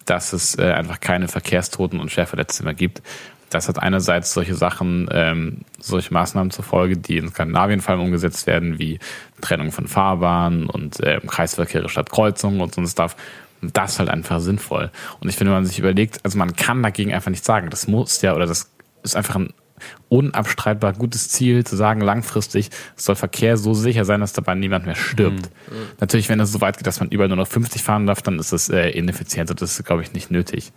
dass es äh, einfach keine Verkehrstoten und Schwerverletzte mehr gibt. Das hat einerseits solche Sachen, ähm, solche Maßnahmen zur Folge, die in Skandinavien vor allem umgesetzt werden, wie Trennung von Fahrbahnen und ähm, Kreisverkehre statt Kreuzungen und so ein Stuff. Und das ist halt einfach sinnvoll. Und ich finde, wenn man sich überlegt, also man kann dagegen einfach nicht sagen, das muss ja, oder das ist einfach ein unabstreitbar gutes Ziel, zu sagen, langfristig soll Verkehr so sicher sein, dass dabei niemand mehr stirbt. Natürlich, wenn es so weit geht, dass man überall nur noch 50 fahren darf, dann ist das äh, ineffizient und das ist, glaube ich, nicht nötig.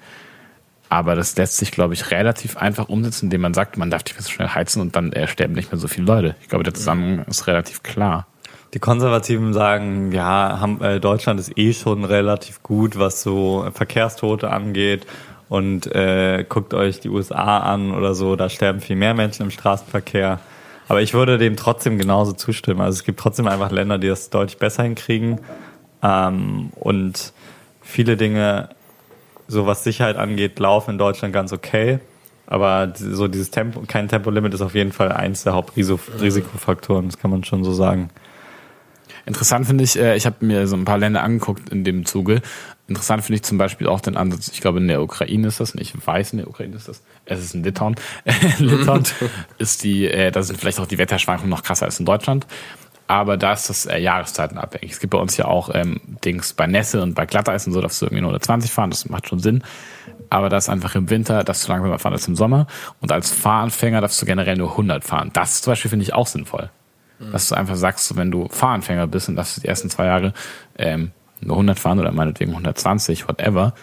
Aber das lässt sich, glaube ich, relativ einfach umsetzen, indem man sagt, man darf nicht mehr so schnell heizen und dann äh, sterben nicht mehr so viele Leute. Ich glaube, der Zusammenhang ist relativ klar. Die Konservativen sagen, ja, haben, äh, Deutschland ist eh schon relativ gut, was so Verkehrstote angeht. Und äh, guckt euch die USA an oder so, da sterben viel mehr Menschen im Straßenverkehr. Aber ich würde dem trotzdem genauso zustimmen. Also es gibt trotzdem einfach Länder, die das deutlich besser hinkriegen. Ähm, und viele Dinge, so was Sicherheit angeht, laufen in Deutschland ganz okay. Aber so dieses Tempo, kein Tempolimit ist auf jeden Fall eins der Hauptrisikofaktoren, das kann man schon so sagen. Interessant finde ich, äh, ich habe mir so ein paar Länder angeguckt in dem Zuge. Interessant finde ich zum Beispiel auch den Ansatz, ich glaube in der Ukraine ist das, ich weiß in der Ukraine ist das, es ist in Litauen. (laughs) in Litauen (laughs) ist die, äh, da sind vielleicht auch die Wetterschwankungen noch krasser als in Deutschland. Aber da ist das äh, Jahreszeiten abhängig. Es gibt bei uns ja auch ähm, Dings bei Nässe und bei Glatteis und so, darfst du irgendwie nur 120 fahren, das macht schon Sinn. Aber das ist einfach im Winter, darfst du langsamer fahren als im Sommer. Und als Fahranfänger darfst du generell nur 100 fahren. Das zum Beispiel finde ich auch sinnvoll. Dass du einfach sagst, so, wenn du Fahranfänger bist und darfst du die ersten zwei Jahre ähm, nur 100 fahren oder meinetwegen 120, whatever,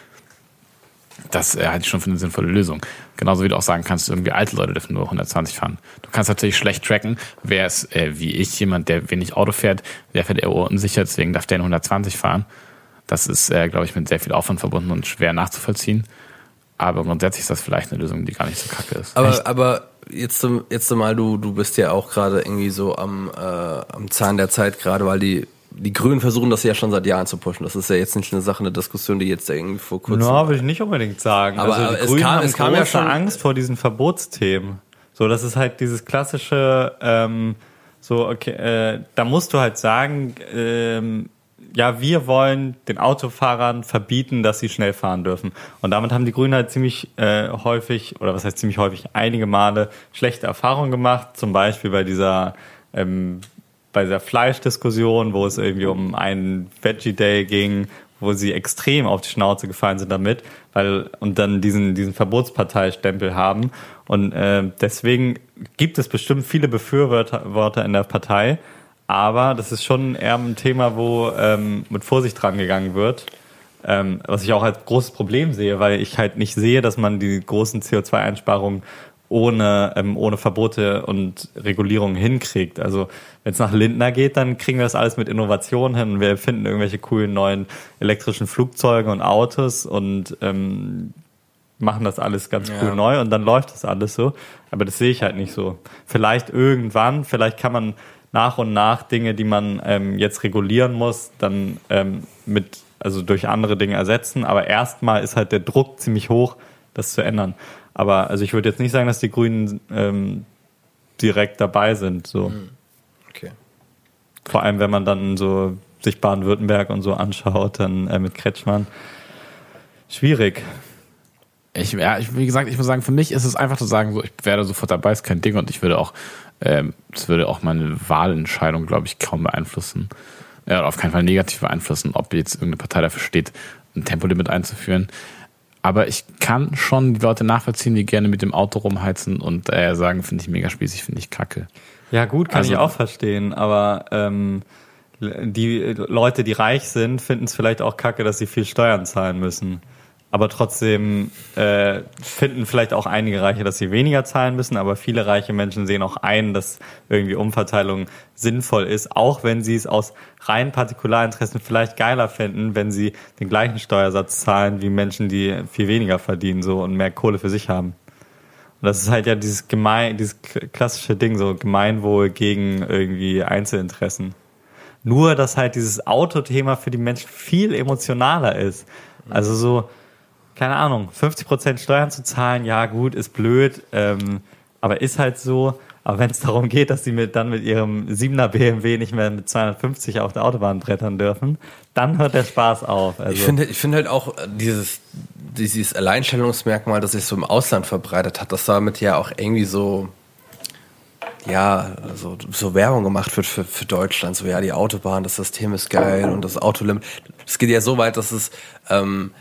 das äh, halte ich schon für eine sinnvolle Lösung. Genauso wie du auch sagen kannst, irgendwie alte Leute dürfen nur 120 fahren. Du kannst natürlich schlecht tracken, wer ist äh, wie ich, jemand, der wenig Auto fährt, der fährt eher unsicher, deswegen darf der nur 120 fahren. Das ist, äh, glaube ich, mit sehr viel Aufwand verbunden und schwer nachzuvollziehen. Aber grundsätzlich ist das vielleicht eine Lösung, die gar nicht so kacke ist. Aber, aber jetzt, jetzt mal, du, du bist ja auch gerade irgendwie so am, äh, am Zahn der Zeit, gerade weil die, die Grünen versuchen das ja schon seit Jahren zu pushen. Das ist ja jetzt nicht eine Sache, eine Diskussion, die jetzt irgendwie vor kurzem. Ja, würde ich nicht unbedingt sagen. Aber, also die es Grünen kam- haben es kam ja schon- Angst vor diesen Verbotsthemen. So, das ist halt dieses klassische, ähm, so, okay, äh, da musst du halt sagen, ähm, ja, wir wollen den Autofahrern verbieten, dass sie schnell fahren dürfen. Und damit haben die Grünen halt ziemlich äh, häufig, oder was heißt ziemlich häufig, einige Male schlechte Erfahrungen gemacht. Zum Beispiel bei dieser ähm, bei dieser Fleischdiskussion, wo es irgendwie um einen Veggie Day ging, wo sie extrem auf die Schnauze gefallen sind damit, weil und dann diesen diesen Verbotsparteistempel haben und äh, deswegen gibt es bestimmt viele Befürworter Worte in der Partei, aber das ist schon eher ein Thema, wo ähm, mit Vorsicht dran gegangen wird. Ähm, was ich auch als großes Problem sehe, weil ich halt nicht sehe, dass man die großen CO2-Einsparungen ohne, ähm, ohne Verbote und Regulierung hinkriegt. Also wenn es nach Lindner geht, dann kriegen wir das alles mit Innovation hin. Wir finden irgendwelche coolen neuen elektrischen Flugzeuge und Autos und ähm, machen das alles ganz cool Ja. neu und dann läuft das alles so. Aber das sehe ich halt nicht so. Vielleicht irgendwann, vielleicht kann man nach und nach Dinge, die man ähm, jetzt regulieren muss, dann ähm, mit, also durch andere Dinge ersetzen. Aber erstmal ist halt der Druck ziemlich hoch, das zu ändern. Aber also ich würde jetzt nicht sagen, dass die Grünen ähm, direkt dabei sind. So. Okay. Vor allem, wenn man dann so sich Baden-Württemberg und so anschaut, dann äh, mit Kretschmann. Schwierig. Ich, ja, ich, wie gesagt, ich muss sagen, für mich ist es einfach zu sagen, so, ich werde sofort dabei, ist kein Ding und ich würde auch, ähm, es würde auch meine Wahlentscheidung, glaube ich, kaum beeinflussen. Ja, auf keinen Fall negativ beeinflussen, ob jetzt irgendeine Partei dafür steht, ein Tempolimit einzuführen. Aber ich kann schon die Leute nachvollziehen, die gerne mit dem Auto rumheizen und äh, sagen, finde ich mega spießig, finde ich kacke. Ja, gut, kann Also- ich auch verstehen, aber ähm, die Leute, die reich sind, finden es vielleicht auch kacke, dass sie viel Steuern zahlen müssen. Aber trotzdem äh, finden vielleicht auch einige Reiche, dass sie weniger zahlen müssen, aber viele reiche Menschen sehen auch ein, dass irgendwie Umverteilung sinnvoll ist, auch wenn sie es aus rein Partikularinteressen vielleicht geiler finden, wenn sie den gleichen Steuersatz zahlen wie Menschen, die viel weniger verdienen so und mehr Kohle für sich haben. Und das ist halt ja dieses gemein, dieses klassische Ding, so Gemeinwohl gegen irgendwie Einzelinteressen. Nur, dass halt dieses Autothema für die Menschen viel emotionaler ist. Also so, keine Ahnung, 50% Steuern zu zahlen, ja gut, ist blöd, ähm, aber ist halt so. Aber wenn es darum geht, dass sie mit, dann mit ihrem 7er BMW nicht mehr mit 250 auf der Autobahn brettern dürfen, dann hört der Spaß auf. Also, Ich finde ich finde halt auch dieses, dieses Alleinstellungsmerkmal, das sich so im Ausland verbreitet hat, dass damit ja auch irgendwie so, ja, so, so Werbung gemacht wird für, für Deutschland. So, ja, die Autobahn, das System ist geil und das Autolimit. Es geht ja so weit, dass es, ähm,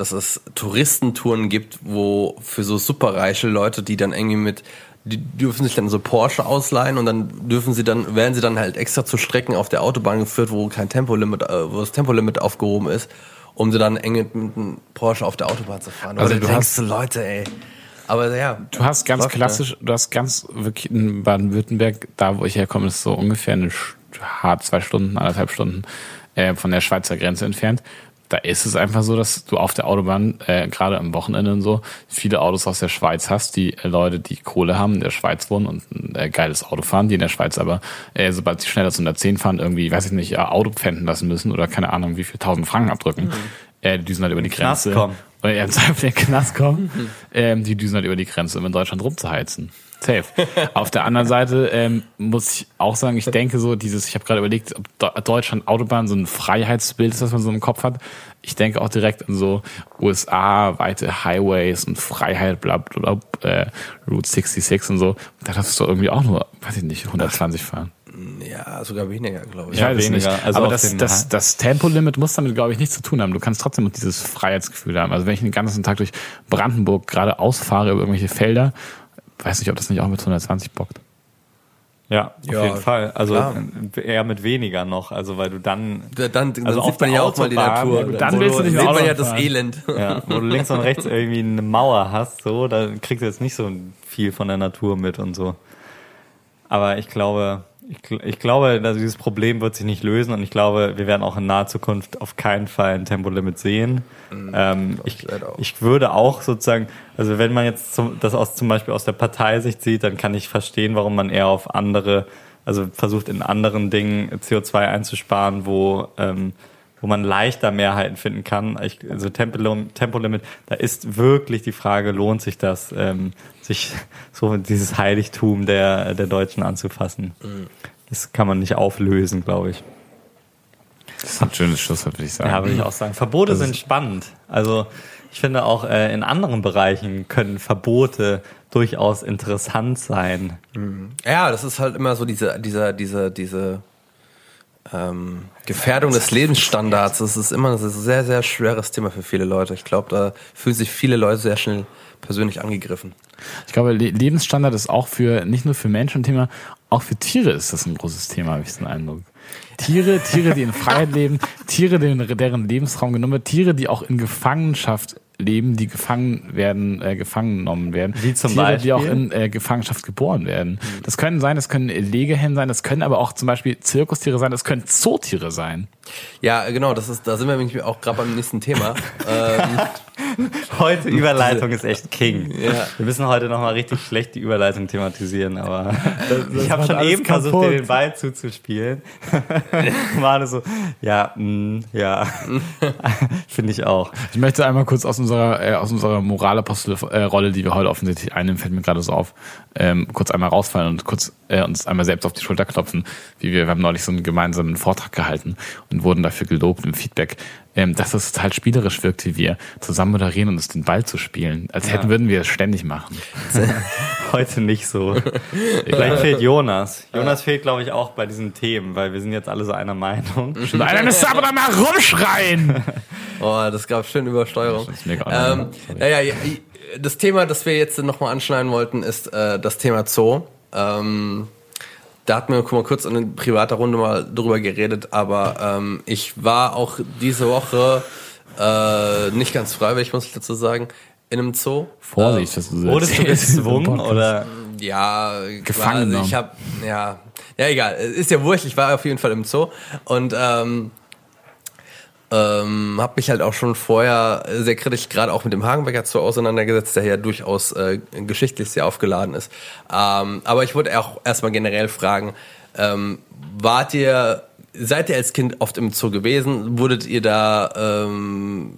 dass es Touristentouren gibt, wo für so superreiche Leute, die dann irgendwie mit die dürfen sich dann so Porsche ausleihen und dann dürfen sie dann, werden sie dann halt extra zu Strecken auf der Autobahn geführt, wo kein Tempolimit, äh, wo das Tempolimit aufgehoben ist, um sie dann eng mit einem Porsche auf der Autobahn zu fahren. Also du denkst hast- Leute, ey. Aber ja. Du hast ganz läuft, ne? klassisch, du hast ganz wirklich in Baden-Württemberg, da wo ich herkomme, ist so ungefähr eine hart zwei Stunden, anderthalb Stunden äh, von der Schweizer Grenze entfernt. Da ist es einfach so, dass du auf der Autobahn, äh, gerade am Wochenende und so, viele Autos aus der Schweiz hast, die äh, Leute, die Kohle haben, in der Schweiz wohnen und ein äh, geiles Auto fahren, die in der Schweiz aber, äh, sobald sie schneller als 110 fahren, irgendwie, weiß ich nicht, ihr Auto pfänden lassen müssen oder keine Ahnung, wie viel tausend Franken abdrücken. Äh, die düsen halt über die Knast Grenze. kommen. Oder ja, im Zweifel in den Knast kommen. ähm, die düsen halt über die Grenze, um in Deutschland rumzuheizen. Safe. Auf der anderen Seite ähm, muss ich auch sagen, ich denke so, dieses, ich habe gerade überlegt, ob Deutschland Autobahn so ein Freiheitsbild ist, was man so im Kopf hat. Ich denke auch direkt an so USA, weite Highways und Freiheit, bla bla bla, äh, Route 66 und so. Da darfst du irgendwie auch nur, weiß ich nicht, 120 fahren. Ja, sogar weniger, glaube ich. Ja, weniger. Nicht. Also Aber das, das, das Tempolimit muss damit, glaube ich, nichts zu tun haben. Du kannst trotzdem dieses Freiheitsgefühl haben. Also wenn ich den ganzen Tag durch Brandenburg gerade ausfahre über irgendwelche Felder, weiß nicht, ob das nicht auch mit 120 bockt. ja, auf Ja, jeden Fall. Also klar. äh, eher mit weniger noch. Also weil du dann Da- Dann, dann Also sieht man ja auch mal die Natur. ja gut, dann willst du nicht mehr sieht man ja das. Elend. Ja, wo du links und (laughs) rechts irgendwie eine Mauer hast, so, da kriegst du jetzt nicht so viel von der Natur mit und so. Aber ich glaube, ich, ich glaube, dass dieses Problem wird sich nicht lösen und ich glaube, wir werden auch in naher Zukunft auf keinen Fall ein Tempolimit sehen. ähm, ich, ich würde auch sozusagen, also wenn man jetzt zum, das aus, zum Beispiel aus der Parteisicht sieht, dann kann ich verstehen, warum man eher auf andere, also versucht in anderen Dingen CO2 einzusparen, wo ähm, wo man leichter Mehrheiten finden kann. Ich, also Tempolim, Tempolimit, da ist wirklich die Frage, lohnt sich das, ähm, sich so dieses Heiligtum der, der Deutschen anzufassen. Das kann man nicht auflösen, glaube ich. Das ist ein schönes Schlusswort, würde ich sagen. Ja, würde ich auch sagen. Verbote sind spannend. Also ich finde auch äh, in anderen Bereichen können Verbote durchaus interessant sein. Ja, das ist halt immer so diese, dieser, diese, diese ähm, Gefährdung des Lebensstandards. Das ist immer ein sehr, sehr schweres Thema für viele Leute. Ich glaube, da fühlen sich viele Leute sehr schnell persönlich angegriffen. Ich glaube, Le Lebensstandard ist auch für, nicht nur für Menschen ein Thema, auch für Tiere ist das ein großes Thema, habe ich den Eindruck. Tiere, Tiere, die in Freiheit leben, Tiere, deren Lebensraum genommen wird, Tiere, die auch in Gefangenschaft leben, die gefangen werden, äh, gefangen genommen werden. Wie zum Tiere, die Beispiel? auch in äh, Gefangenschaft geboren werden. Das können sein, das können Legehennen sein, das können aber auch zum Beispiel Zirkustiere sein, das können Zootiere sein. Ja, genau, das ist, da sind wir nämlich auch gerade beim nächsten Thema. (laughs) ähm, (laughs) Heute Überleitung ist echt King. Ja. Wir müssen heute nochmal richtig schlecht die Überleitung thematisieren, aber (laughs) ich habe schon eben versucht, kaputt. dir den Ball zuzuspielen. (laughs) War so, ja, mh, ja, finde ich auch. Ich möchte einmal kurz aus unserer, äh, aus unserer Moralapostel-Rolle, die wir heute offensichtlich einnehmen, fällt mir gerade so auf, ähm, kurz einmal rausfallen und kurz äh, uns einmal selbst auf die Schulter klopfen. Wie wir, wir haben neulich so einen gemeinsamen Vortrag gehalten und wurden dafür gelobt im Feedback, ähm, dass es total spielerisch wirkt, wie wir zusammen moderieren und uns den Ball zu spielen. Als hätten würden wir es ständig machen. (laughs) Heute nicht so. (laughs) Vielleicht fehlt Jonas. Jonas fehlt, glaube ich, auch bei diesen Themen, weil wir sind jetzt alle so einer Meinung. (laughs) Und einer müsste aber da mal rumschreien. Oh, das gab schön Übersteuerung. Das ist mega ähm, naja, ja, das Thema, das wir jetzt nochmal anschneiden wollten, ist äh, das Thema Zoo. Ähm, da hatten wir guck mal, kurz in privater Runde mal drüber geredet, aber ähm, ich war auch diese Woche äh, nicht ganz freiwillig, muss ich dazu sagen, in einem Zoo. Vorsicht, was du so Wurdest du gezwungen oder? Ja, Gefangen quasi. Ich habe ja, ja egal, ist ja wurscht. Ich war auf jeden Fall im Zoo und ähm, ähm, habe mich halt auch schon vorher sehr kritisch gerade auch mit dem Hagenbecker Zoo auseinandergesetzt, der ja durchaus äh, geschichtlich sehr aufgeladen ist. Ähm, aber ich wollte auch erstmal generell fragen: ähm, Wart ihr, seid ihr als Kind oft im Zoo gewesen? Wurdet ihr da ähm,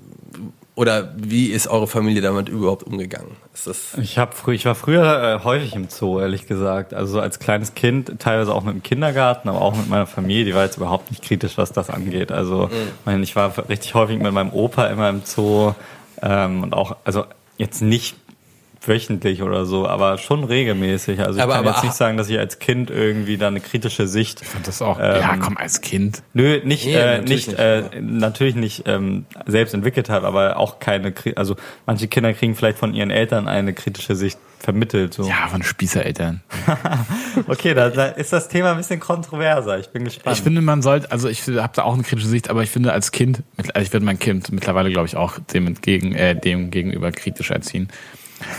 oder wie ist eure Familie damit überhaupt umgegangen? Ich habe früh, ich war früher äh, häufig im Zoo, ehrlich gesagt. Also so als kleines Kind, teilweise auch mit dem Kindergarten, aber auch mit meiner Familie. Die war jetzt überhaupt nicht kritisch, was das angeht. Also mein, ich war richtig häufig mit meinem Opa immer im Zoo ähm, und auch, also jetzt nicht wöchentlich oder so, aber schon regelmäßig. Also ich Aber- kann aber- jetzt nicht sagen, dass ich als Kind irgendwie da eine kritische Sicht. fand das auch. Ähm, ja, komm, als Kind. Nö, nicht, Nee, äh, natürlich nicht, nicht. äh, natürlich nicht ähm, selbst entwickelt habe, aber auch keine, also manche Kinder kriegen vielleicht von ihren Eltern eine kritische Sicht vermittelt. So. Ja, von Spießereltern. (laughs) Okay, da, da ist das Thema ein bisschen kontroverser. Ich bin gespannt. Ich finde, man sollte, also ich habe da auch eine kritische Sicht, aber ich finde als Kind, also ich werde mein Kind mittlerweile, glaube ich, auch dem entgegen, äh, dem gegenüber kritisch erziehen.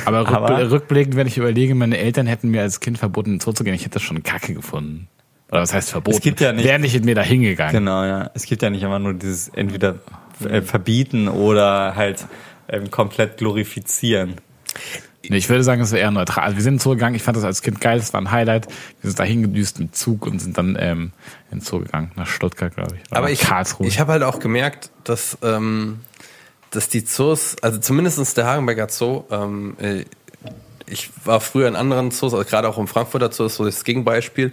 Aber, rückbl Aber- rückblickend, wenn ich überlege, meine Eltern hätten mir als Kind verboten, ins Zoo zu gehen, ich hätte das schon kacke gefunden. Oder was heißt verboten? Es gibt ja nicht- Wäre nicht mit mir da hingegangen. genau, ja. Es gibt ja nicht immer nur dieses entweder äh, verbieten oder halt ähm, komplett glorifizieren. Nee, ich würde sagen, es wäre eher neutral. Also wir sind ins Zoo gegangen, ich fand das als Kind geil, das war ein Highlight. Wir sind da hingedüst mit Zug und sind dann ähm, ins Zoo gegangen, nach Stuttgart, glaube ich. Oder Aber ich, Karlsruhe. ich habe halt auch gemerkt, dass, ähm, dass die Zoos, also zumindestens der Hagenbecker Zoo, ähm, äh, ich war früher in anderen Zoos, also gerade auch im Frankfurter Zoo, so das Gegenbeispiel,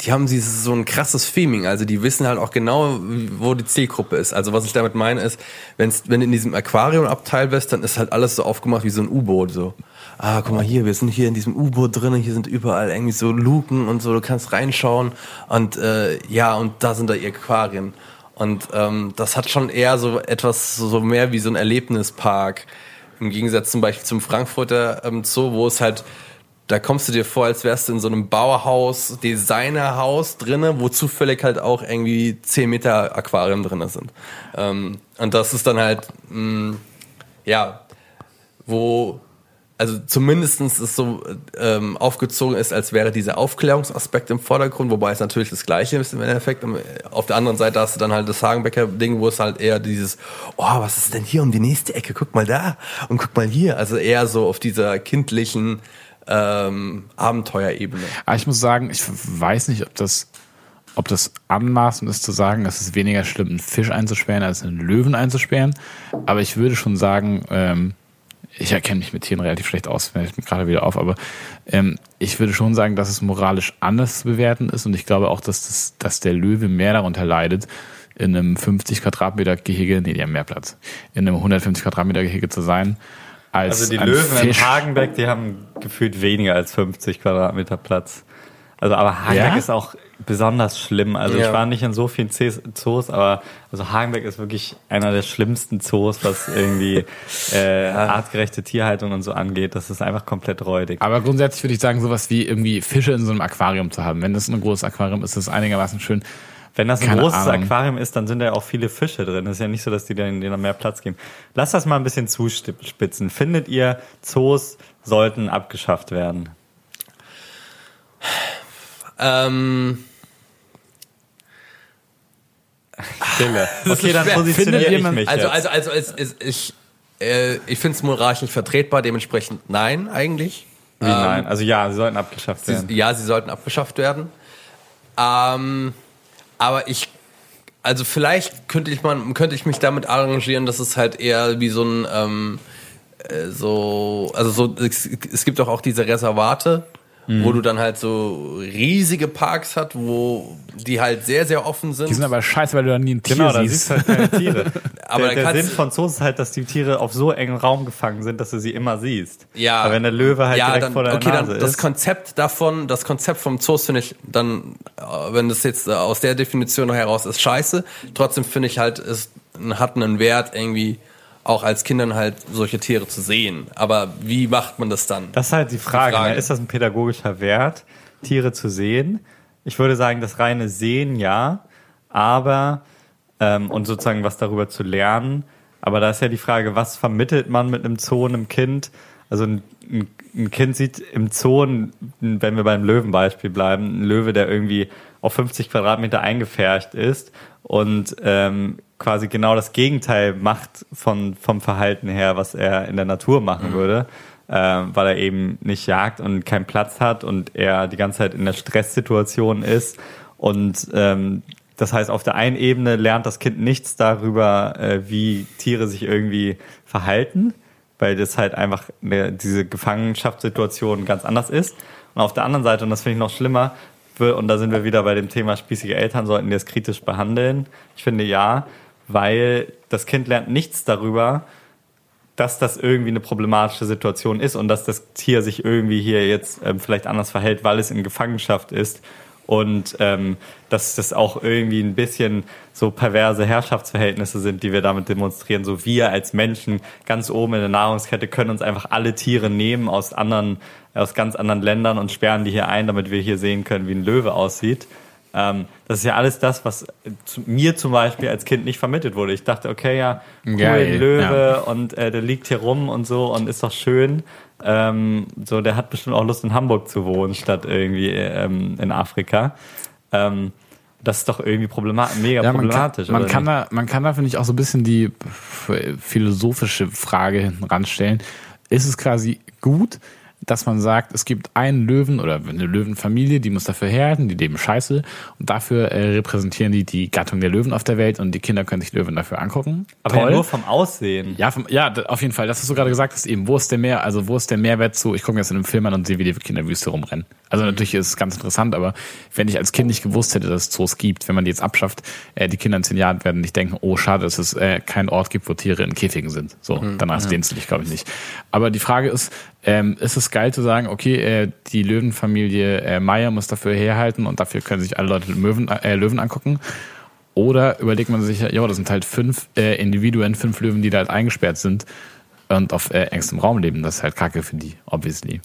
die haben dieses, so ein krasses Theming, also die wissen halt auch genau, wo die Zielgruppe ist. Also was ich damit meine ist, wenn's, wenn du in diesem Aquariumabteil bist, dann ist halt alles so aufgemacht wie so ein U-Boot, so. Ah, guck mal hier, wir sind hier in diesem U-Boot drin, hier sind überall irgendwie so Luken und so, du kannst reinschauen und äh, ja, und da sind da ihr Aquarien. Und ähm, das hat schon eher so etwas, so mehr wie so ein Erlebnispark. Im Gegensatz zum Beispiel zum Frankfurter ähm, Zoo, wo es halt, da kommst du dir vor, als wärst du in so einem Bauhaus, Designerhaus drinne, wo zufällig halt auch irgendwie 10 Meter Aquarien drinne sind. Ähm, und das ist dann halt, mh, ja, wo also zumindestens es so ähm, aufgezogen ist, als wäre dieser Aufklärungsaspekt im Vordergrund, wobei es natürlich das Gleiche ist im Endeffekt. Auf der anderen Seite hast du dann halt das Hagenbecker-Ding, wo es halt eher dieses, oh, was ist denn hier um die nächste Ecke? Guck mal da und guck mal hier. Also eher so auf dieser kindlichen ähm, Abenteuerebene. Aber ich muss sagen, ich weiß nicht, ob das, ob das anmaßend ist zu sagen, es ist weniger schlimm, einen Fisch einzusperren, als einen Löwen einzusperren. Aber ich würde schon sagen, ähm, ich erkenne mich mit Tieren relativ schlecht aus, fällt mir gerade wieder auf, aber ähm, ich würde schon sagen, dass es moralisch anders zu bewerten ist und ich glaube auch, dass, das, dass der Löwe mehr darunter leidet, in einem 50 Quadratmeter Gehege, nee, die haben mehr Platz, in einem 150 Quadratmeter Gehege zu sein, als Also die ein Löwen Fisch. in Hagenbeck, die haben gefühlt weniger als 50 Quadratmeter Platz. Also aber Hagenbeck Ja? ist auch besonders schlimm. Also Ja. ich war nicht in so vielen Zoos- aber also Hagenbeck ist wirklich einer der schlimmsten Zoos, was irgendwie (laughs) äh, artgerechte Tierhaltung und so angeht. Das ist einfach komplett räudig. Aber grundsätzlich würde ich sagen, sowas wie irgendwie Fische in so einem Aquarium zu haben. Wenn das ein großes Aquarium ist, ist das einigermaßen schön. Wenn das ein Keine großes Ahnung. Aquarium ist, dann sind da ja auch viele Fische drin. Es ist ja nicht so, dass die denen, denen mehr Platz geben. Lass das mal ein bisschen zuspitzen. Findet ihr, Zoos sollten abgeschafft werden? Ähm, Stille. (laughs) Okay, dann positioniere ich mich also, jetzt. also, also, es, es, ich, äh, ich finde es moralisch nicht vertretbar, dementsprechend nein, eigentlich. Wie nein? Also ja, sie sollten abgeschafft Sie, werden. ja, sie sollten abgeschafft werden. Ähm, aber ich, also vielleicht könnte ich man, könnte ich mich damit arrangieren, dass es halt eher wie so ein, ähm, äh, so, also so, es, es gibt doch auch diese Reservate, wo du dann halt so riesige Parks hast, wo die halt sehr, sehr offen sind. Die sind aber scheiße, weil du da nie ein Tier Genau, da siehst. siehst du halt keine Tiere. (laughs) Aber der dann der Sinn von Zoos ist halt, dass die Tiere auf so engen Raum gefangen sind, dass du sie immer siehst. Ja. Aber wenn der Löwe halt ja, direkt dann, vor deiner okay, Nase dann das ist. Konzept davon, das Konzept vom Zoos finde ich dann, äh, wenn das jetzt äh, aus der Definition heraus ist, scheiße. Trotzdem finde ich halt, ist hat einen Wert irgendwie auch als Kindern halt solche Tiere zu sehen. Aber wie macht man das dann? Das ist halt die Frage. Die Frage. Ne? Ist das ein pädagogischer Wert, Tiere zu sehen? Ich würde sagen, das reine Sehen ja, aber ähm, und sozusagen was darüber zu lernen. Aber da ist ja die Frage, was vermittelt man mit einem Zoo einem Kind? Also ein, ein, Kind sieht im Zoo, wenn wir beim Löwenbeispiel bleiben, ein Löwe, der irgendwie auf 50 Quadratmeter eingefärcht ist und ähm, quasi genau das Gegenteil macht von, vom Verhalten her, was er in der Natur machen würde, ähm, weil er eben nicht jagt und keinen Platz hat und er die ganze Zeit in der Stresssituation ist und ähm, das heißt, auf der einen Ebene lernt das Kind nichts darüber, äh, wie Tiere sich irgendwie verhalten, weil das halt einfach eine, diese Gefangenschaftssituation ganz anders ist. Und auf der anderen Seite, und das finde ich noch schlimmer, und da sind wir wieder bei dem Thema spießige Eltern, sollten die es kritisch behandeln. Ich finde ja, weil das Kind lernt nichts darüber, dass das irgendwie eine problematische Situation ist und dass das Tier sich irgendwie hier jetzt ähm, vielleicht anders verhält, weil es in Gefangenschaft ist und ähm, dass das auch irgendwie ein bisschen so perverse Herrschaftsverhältnisse sind, die wir damit demonstrieren. So wir als Menschen ganz oben in der Nahrungskette können uns einfach alle Tiere nehmen aus anderen, aus ganz anderen Ländern und sperren die hier ein, damit wir hier sehen können, wie ein Löwe aussieht. Ähm, das ist ja alles das, was zu, mir zum Beispiel als Kind nicht vermittelt wurde. Ich dachte, okay, ja, cool, Geil, Löwe ja. und äh, der liegt hier rum und so und ist doch schön. Ähm, so, der hat bestimmt auch Lust in Hamburg zu wohnen, statt irgendwie ähm, in Afrika. Ähm, das ist doch irgendwie problemat mega Ja, man kann, problematisch. man oder kann nicht? da, man kann da, finde ich, auch so ein bisschen die philosophische Frage hinten ranstellen. Ist es quasi gut, dass man sagt, es gibt einen Löwen oder eine Löwenfamilie, die muss dafür herhalten, die leben scheiße und dafür äh, repräsentieren die die Gattung der Löwen auf der Welt und die Kinder können sich Löwen dafür angucken. Aber ja nur vom Aussehen. Ja, vom, ja, auf jeden Fall. Das, was du gerade gesagt hast, eben, wo ist der Mehr, also wo ist der Mehrwert zu, ich gucke jetzt in einem Film an und sehe, wie die Kinder in der Wüste rumrennen. Also natürlich ist es ganz interessant, aber wenn ich als Kind nicht gewusst hätte, dass es Zoos gibt, wenn man die jetzt abschafft, äh, die Kinder in zehn Jahren werden nicht denken, oh, schade, dass es äh, keinen Ort gibt, wo Tiere in Käfigen sind. So, danach sehnst du dich, glaube ich, nicht. Aber die Frage ist, ähm, ist es geil zu sagen, okay, äh, die Löwenfamilie äh, Meier muss dafür herhalten und dafür können sich alle Leute Möwen, äh, Löwen angucken? Oder überlegt man sich, ja, das sind halt fünf äh, Individuen, fünf Löwen, die da halt eingesperrt sind und auf äh, engstem Raum leben. Das ist halt kacke für die, obviously.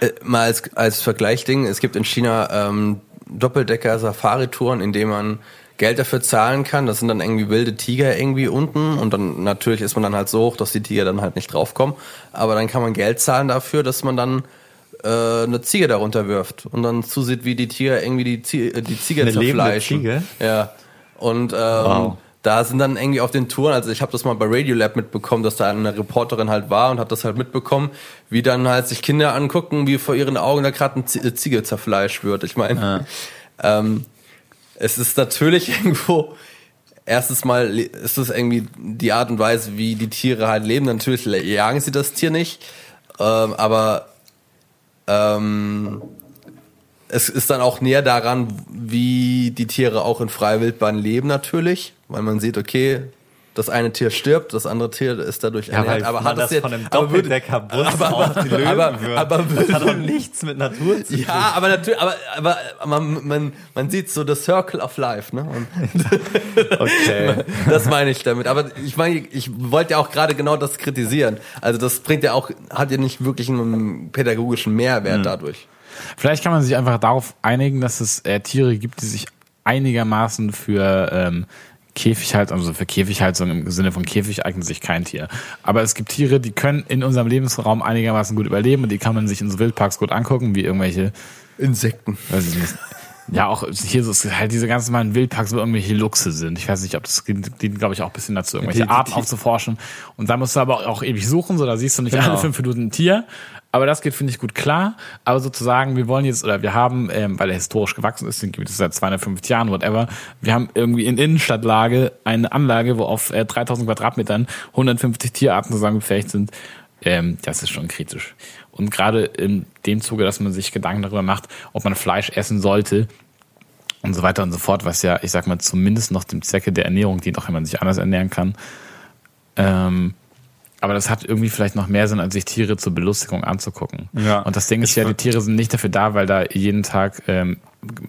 Äh, mal als, als Vergleichding, es gibt in China ähm, Doppeldecker-Safari-Touren, in denen man Geld dafür zahlen kann. Das sind dann irgendwie wilde Tiger irgendwie unten und dann natürlich ist man dann halt so hoch, dass die Tiger dann halt nicht draufkommen. Aber dann kann man Geld zahlen dafür, dass man dann äh, eine Ziege darunter wirft und dann zusieht, wie die Tiger irgendwie die, Zie äh, die Ziege Eine zerfleischen. Ziege? Ja. Und ähm, Wow. da sind dann irgendwie auf den Touren, also ich habe das mal bei Radiolab mitbekommen, dass da eine Reporterin halt war und hat das halt mitbekommen, wie dann halt sich Kinder angucken, wie vor ihren Augen da gerade eine Zie- Ziege zerfleischt wird. Ich meine, ähm, es ist natürlich (laughs) irgendwo, erstens mal ist es irgendwie die Art und Weise, wie die Tiere halt leben. Natürlich jagen sie das Tier nicht, ähm, aber ähm, es ist dann auch näher daran, wie die Tiere auch in freier leben natürlich, weil man sieht, okay, das eine Tier stirbt, das andere Tier ist dadurch Ja, weil man hat das jetzt- von einem aber Doppeldecker-Bus aber- auf die Löwen aber- wirft. aber das hat doch nichts mit Natur zu tun. Ja, aber natürlich, aber, aber man, man, man sieht so the Circle of Life, ne? Und (laughs) Okay. (laughs) das meine ich damit. Aber ich meine, ich wollte ja auch gerade genau das kritisieren. Also das bringt ja auch, hat ja nicht wirklich einen pädagogischen Mehrwert dadurch. Vielleicht kann man sich einfach darauf einigen, dass es äh, Tiere gibt, die sich einigermaßen für ähm, Käfighaltung, also für Käfighaltung im Sinne von Käfig eignet sich kein Tier. Aber es gibt Tiere, die können in unserem Lebensraum einigermaßen gut überleben und die kann man sich in so Wildparks gut angucken, wie irgendwelche Insekten. weiß ich nicht. Ja, auch hier ist halt diese ganz normalen Wildparks, wo irgendwelche Luchse sind. Ich weiß nicht, ob das dient, glaube ich, auch ein bisschen dazu, irgendwelche Arten aufzuforschen. Und da musst du aber auch ewig suchen, so da siehst du nicht Genau. alle fünf Minuten ein Tier. Aber das geht, finde ich, gut klar. Aber sozusagen, wir wollen jetzt, oder wir haben, ähm, weil er historisch gewachsen ist, den gibt es seit 250 Jahren, whatever, wir haben irgendwie in Innenstadtlage eine Anlage, wo auf äh, 3000 Quadratmetern 150 Tierarten zusammengefärbt sind. Ähm, das ist schon kritisch. Und gerade in dem Zuge, dass man sich Gedanken darüber macht, ob man Fleisch essen sollte und so weiter und so fort, was ja, ich sag mal, zumindest noch dem Zwecke der Ernährung dient, auch wenn man sich anders ernähren kann, ähm, Aber das hat irgendwie vielleicht noch mehr Sinn, als sich Tiere zur Belustigung anzugucken. Ja. Und das Ding ist ja, die Tiere sind nicht dafür da, weil da jeden Tag ähm,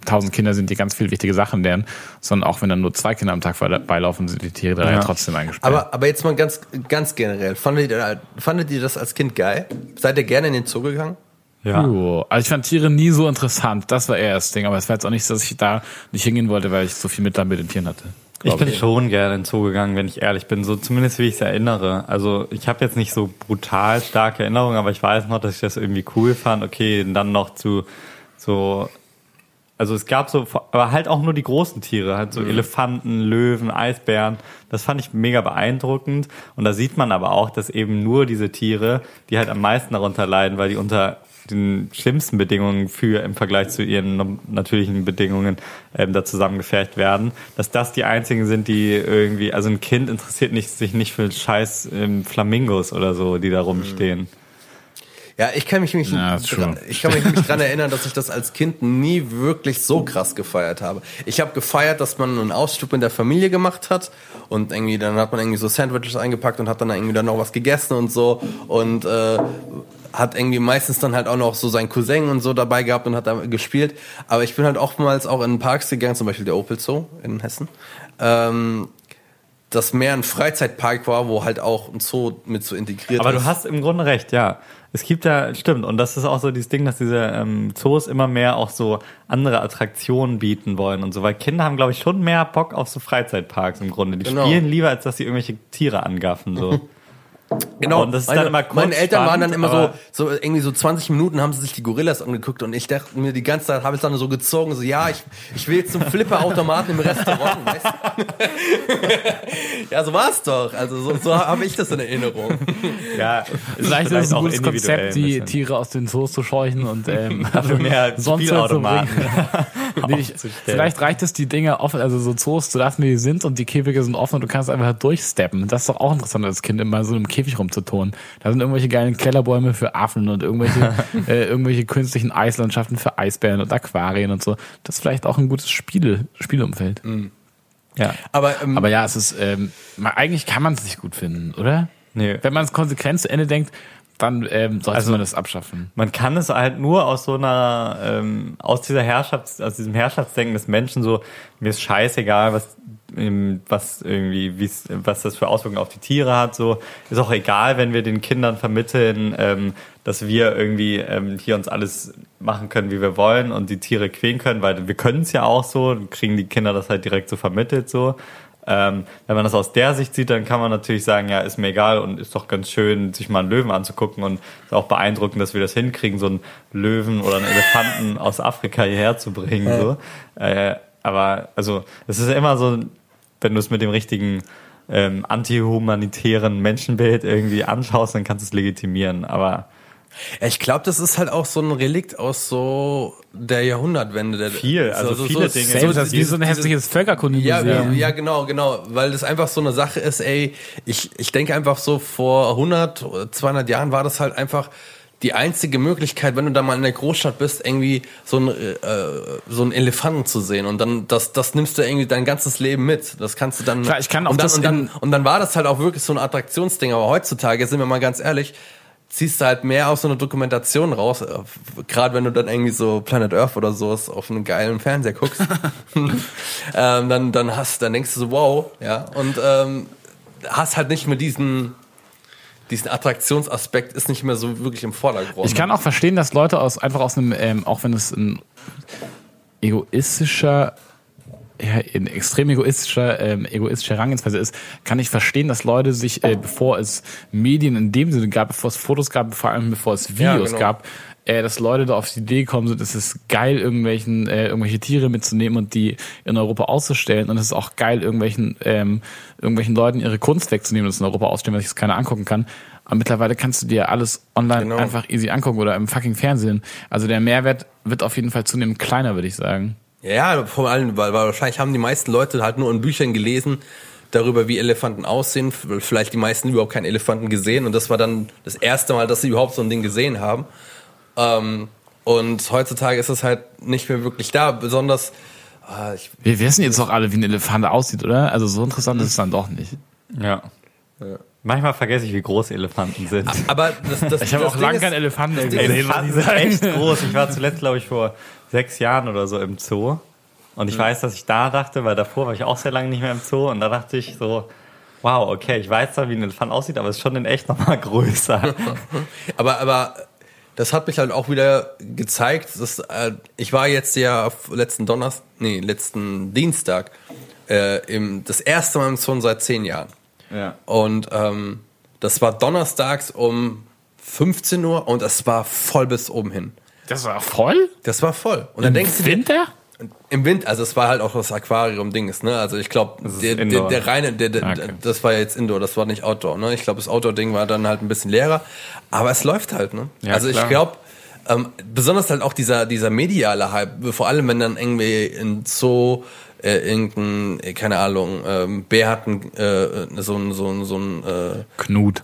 tausend Kinder sind, die ganz viel wichtige Sachen lernen, sondern auch wenn dann nur zwei Kinder am Tag beilaufen, sind die Tiere da ja, Ja. trotzdem eingesperrt. Aber, aber jetzt mal ganz, ganz generell. Fandet ihr, fandet ihr das als Kind geil? Seid ihr gerne in den Zoo gegangen? Ja. Jo. Also ich fand Tiere nie so interessant. Das war eher das Ding. Aber es war jetzt auch nicht, so, dass ich da nicht hingehen wollte, weil ich so viel Mitleid mit den Tieren hatte. Ich bin schon gerne in den Zoo gegangen, wenn ich ehrlich bin. So zumindest wie ich es erinnere. Also ich habe jetzt nicht so brutal starke Erinnerungen, aber ich weiß noch, dass ich das irgendwie cool fand. Okay, und dann noch zu so. Also es gab so, aber halt auch nur die großen Tiere, halt so Elefanten, Löwen, Eisbären. Das fand ich mega beeindruckend. Und da sieht man aber auch, dass eben nur diese Tiere, die halt am meisten darunter leiden, weil die unter den schlimmsten Bedingungen für im Vergleich zu ihren natürlichen Bedingungen ähm, da zusammengefercht werden, dass das die einzigen sind, die irgendwie, also ein Kind interessiert nicht, sich nicht für scheiß ähm, Flamingos oder so, die da rumstehen. Ja, ich kann mich, mich, Ja, dran, ich kann mich nicht dran erinnern, dass ich das als Kind nie wirklich so krass gefeiert habe. Ich habe gefeiert, dass man einen Ausflug mit der Familie gemacht hat und irgendwie dann hat man irgendwie so Sandwiches eingepackt und hat dann irgendwie dann noch was gegessen und so und äh, hat irgendwie meistens dann halt auch noch so seinen Cousin und so dabei gehabt und hat da gespielt. Aber ich bin halt oftmals auch in Parks gegangen, zum Beispiel der Opel Zoo in Hessen. Ähm, das mehr ein Freizeitpark war, wo halt auch ein Zoo mit so integriert Aber ist. du hast im Grunde recht, ja. Es gibt ja, stimmt, und das ist auch so dieses Ding, dass diese ähm, Zoos immer mehr auch so andere Attraktionen bieten wollen und so, weil Kinder haben, glaube ich, schon mehr Bock auf so Freizeitparks im Grunde. Die Genau. spielen lieber, als dass sie irgendwelche Tiere angaffen, so. (laughs) Genau, Und das ist meine, dann immer kurz meine Eltern waren dann spannend, immer so, so irgendwie so 20 Minuten haben sie sich die Gorillas angeguckt und ich dachte mir die ganze Zeit habe ich dann so gezogen, so ja, ich, ich will jetzt zum Flipperautomaten im Restaurant, weißt du? (laughs) ja, so war's doch. Also so, so habe ich das in Erinnerung. ja, Vielleicht ist es ein auch gutes individuell Konzept, ein die bisschen. Tiere aus den Zoos zu scheuchen und ähm, (laughs) Für mehr (laughs) sonst Spielautomaten. Nee, ich, vielleicht reicht es, die Dinge offen, also so Zoos zu lassen, wie die sind und die Käfige sind offen und du kannst einfach halt durchsteppen. Das ist doch auch interessant, als Kind immer so im Käfig rumzutun. Da sind irgendwelche geilen Kellerbäume für Affen und irgendwelche, (laughs) äh, irgendwelche künstlichen Eislandschaften für Eisbären und Aquarien und so. Das ist vielleicht auch ein gutes Spiele, Spielumfeld. Ja. Aber, ähm, Aber ja, es ist, ähm, eigentlich kann man es nicht gut finden, oder? Nee. Wenn man es konsequent zu Ende denkt, dann ähm, sollte Also- man das abschaffen. Man kann es halt nur aus so einer, ähm, aus dieser Herrschafts-, aus diesem Herrschaftsdenken des Menschen so, mir ist scheißegal, was, was irgendwie, was das für Auswirkungen auf die Tiere hat, so. Ist auch egal, wenn wir den Kindern vermitteln, ähm, dass wir irgendwie ähm, hier uns alles machen können, wie wir wollen und die Tiere quälen können, weil wir können es ja auch so, kriegen die Kinder das halt direkt so vermittelt, so. Ähm, wenn man das aus der Sicht sieht, dann kann man natürlich sagen, ja, ist mir egal und ist doch ganz schön, sich mal einen Löwen anzugucken und ist auch beeindruckend, dass wir das hinkriegen, so einen Löwen oder einen Elefanten aus Afrika hierher zu bringen. So. Äh, aber also es ist immer so, wenn du es mit dem richtigen ähm, antihumanitären Menschenbild irgendwie anschaust, dann kannst du es legitimieren. Aber ich glaube, das ist halt auch so ein Relikt aus so der Jahrhundertwende. Der, Viel, also viele Dinge. Selbst das ist wie so ein hässliches Völkerkundemuseum. Ja, ja, genau, genau, weil das einfach so eine Sache ist, ey, ich, ich denke einfach so vor 100, oder 200 Jahren war das halt einfach die einzige Möglichkeit, wenn du da mal in der Großstadt bist, irgendwie so einen, äh, so einen Elefanten zu sehen. Und dann, das, das nimmst du irgendwie dein ganzes Leben mit. Das kannst du dann, Klar, ich kann auch und dann, das und dann, und dann war das halt auch wirklich so ein Attraktionsding, aber heutzutage, sind wir mal ganz ehrlich, ziehst du halt mehr aus so einer Dokumentation raus, äh, gerade wenn du dann irgendwie so Planet Earth oder sowas auf einem geilen Fernseher guckst, (laughs) (laughs) ähm, dann, dann hast, dann denkst du so, wow, ja, und ähm, hast halt nicht mehr diesen, diesen Attraktionsaspekt ist nicht mehr so wirklich im Vordergrund. Ich kann auch verstehen, dass Leute aus einfach aus einem, ähm, auch wenn es ein egoistischer, ja, ein extrem egoistischer, ähm, egoistische Herangehensweise ist, kann ich verstehen, dass Leute sich, äh, bevor es Medien in dem Sinne gab, bevor es Fotos gab, vor allem bevor es Ja, Videos genau. gab, äh, dass Leute da auf die Idee gekommen sind, es ist geil, irgendwelchen, äh, irgendwelche Tiere mitzunehmen und die in Europa auszustellen. Und es ist auch geil, irgendwelchen, ähm, irgendwelchen Leuten ihre Kunst wegzunehmen und es in Europa auszustellen, weil sich das keiner angucken kann. Aber mittlerweile kannst du dir alles online Genau. einfach easy angucken oder im fucking Fernsehen. Also der Mehrwert wird auf jeden Fall zunehmend kleiner, würde ich sagen. Ja, vor allem, weil, weil wahrscheinlich haben die meisten Leute halt nur in Büchern gelesen darüber, wie Elefanten aussehen. Vielleicht die meisten überhaupt keinen Elefanten gesehen. Und das war dann das erste Mal, dass sie überhaupt so ein Ding gesehen haben. Ähm, und heutzutage ist es halt nicht mehr wirklich da. Besonders, ah, ich, Wir wissen jetzt doch alle, wie ein Elefant aussieht, oder? Also so interessant ist es dann doch nicht. ja. Manchmal vergesse ich, wie groß Elefanten sind. Aber das, das, Ich habe auch lange keinen Elefanten gesehen. Elefanten sind echt groß. Ich war zuletzt, glaube ich, vor sechs Jahren oder so im Zoo. Und ich weiß, dass ich da dachte, weil davor war ich auch sehr lange nicht mehr im Zoo. Und da dachte ich so, wow, okay, ich weiß zwar, wie ein Elefant aussieht, aber es ist schon in echt nochmal größer. (laughs) Aber, aber das hat mich halt auch wieder gezeigt, dass äh, ich war jetzt ja letzten Donnerstag, nee, letzten Dienstag äh, im, das erste Mal im Zoo seit zehn Jahren. Ja. Und ähm, das war donnerstags um 15 Uhr und es war voll bis oben hin. Das war voll? Das war voll. Und dann Im denkst du Winter? Im Wind, also es war halt auch das Aquarium-Ding ne? Also ich glaube, der, der, der reine, der, der, Okay. das war jetzt Indoor, das war nicht Outdoor, ne? Ich glaube, das Outdoor-Ding war dann halt ein bisschen leerer, aber es läuft halt, ne? Ja, also klar. ich glaube, ähm, besonders halt auch dieser, dieser mediale Hype, vor allem wenn dann irgendwie in Zoo äh, irgendein, äh, keine Ahnung, ähm, Bär hat ein, äh, so ein, so ein, so ein äh, Knut.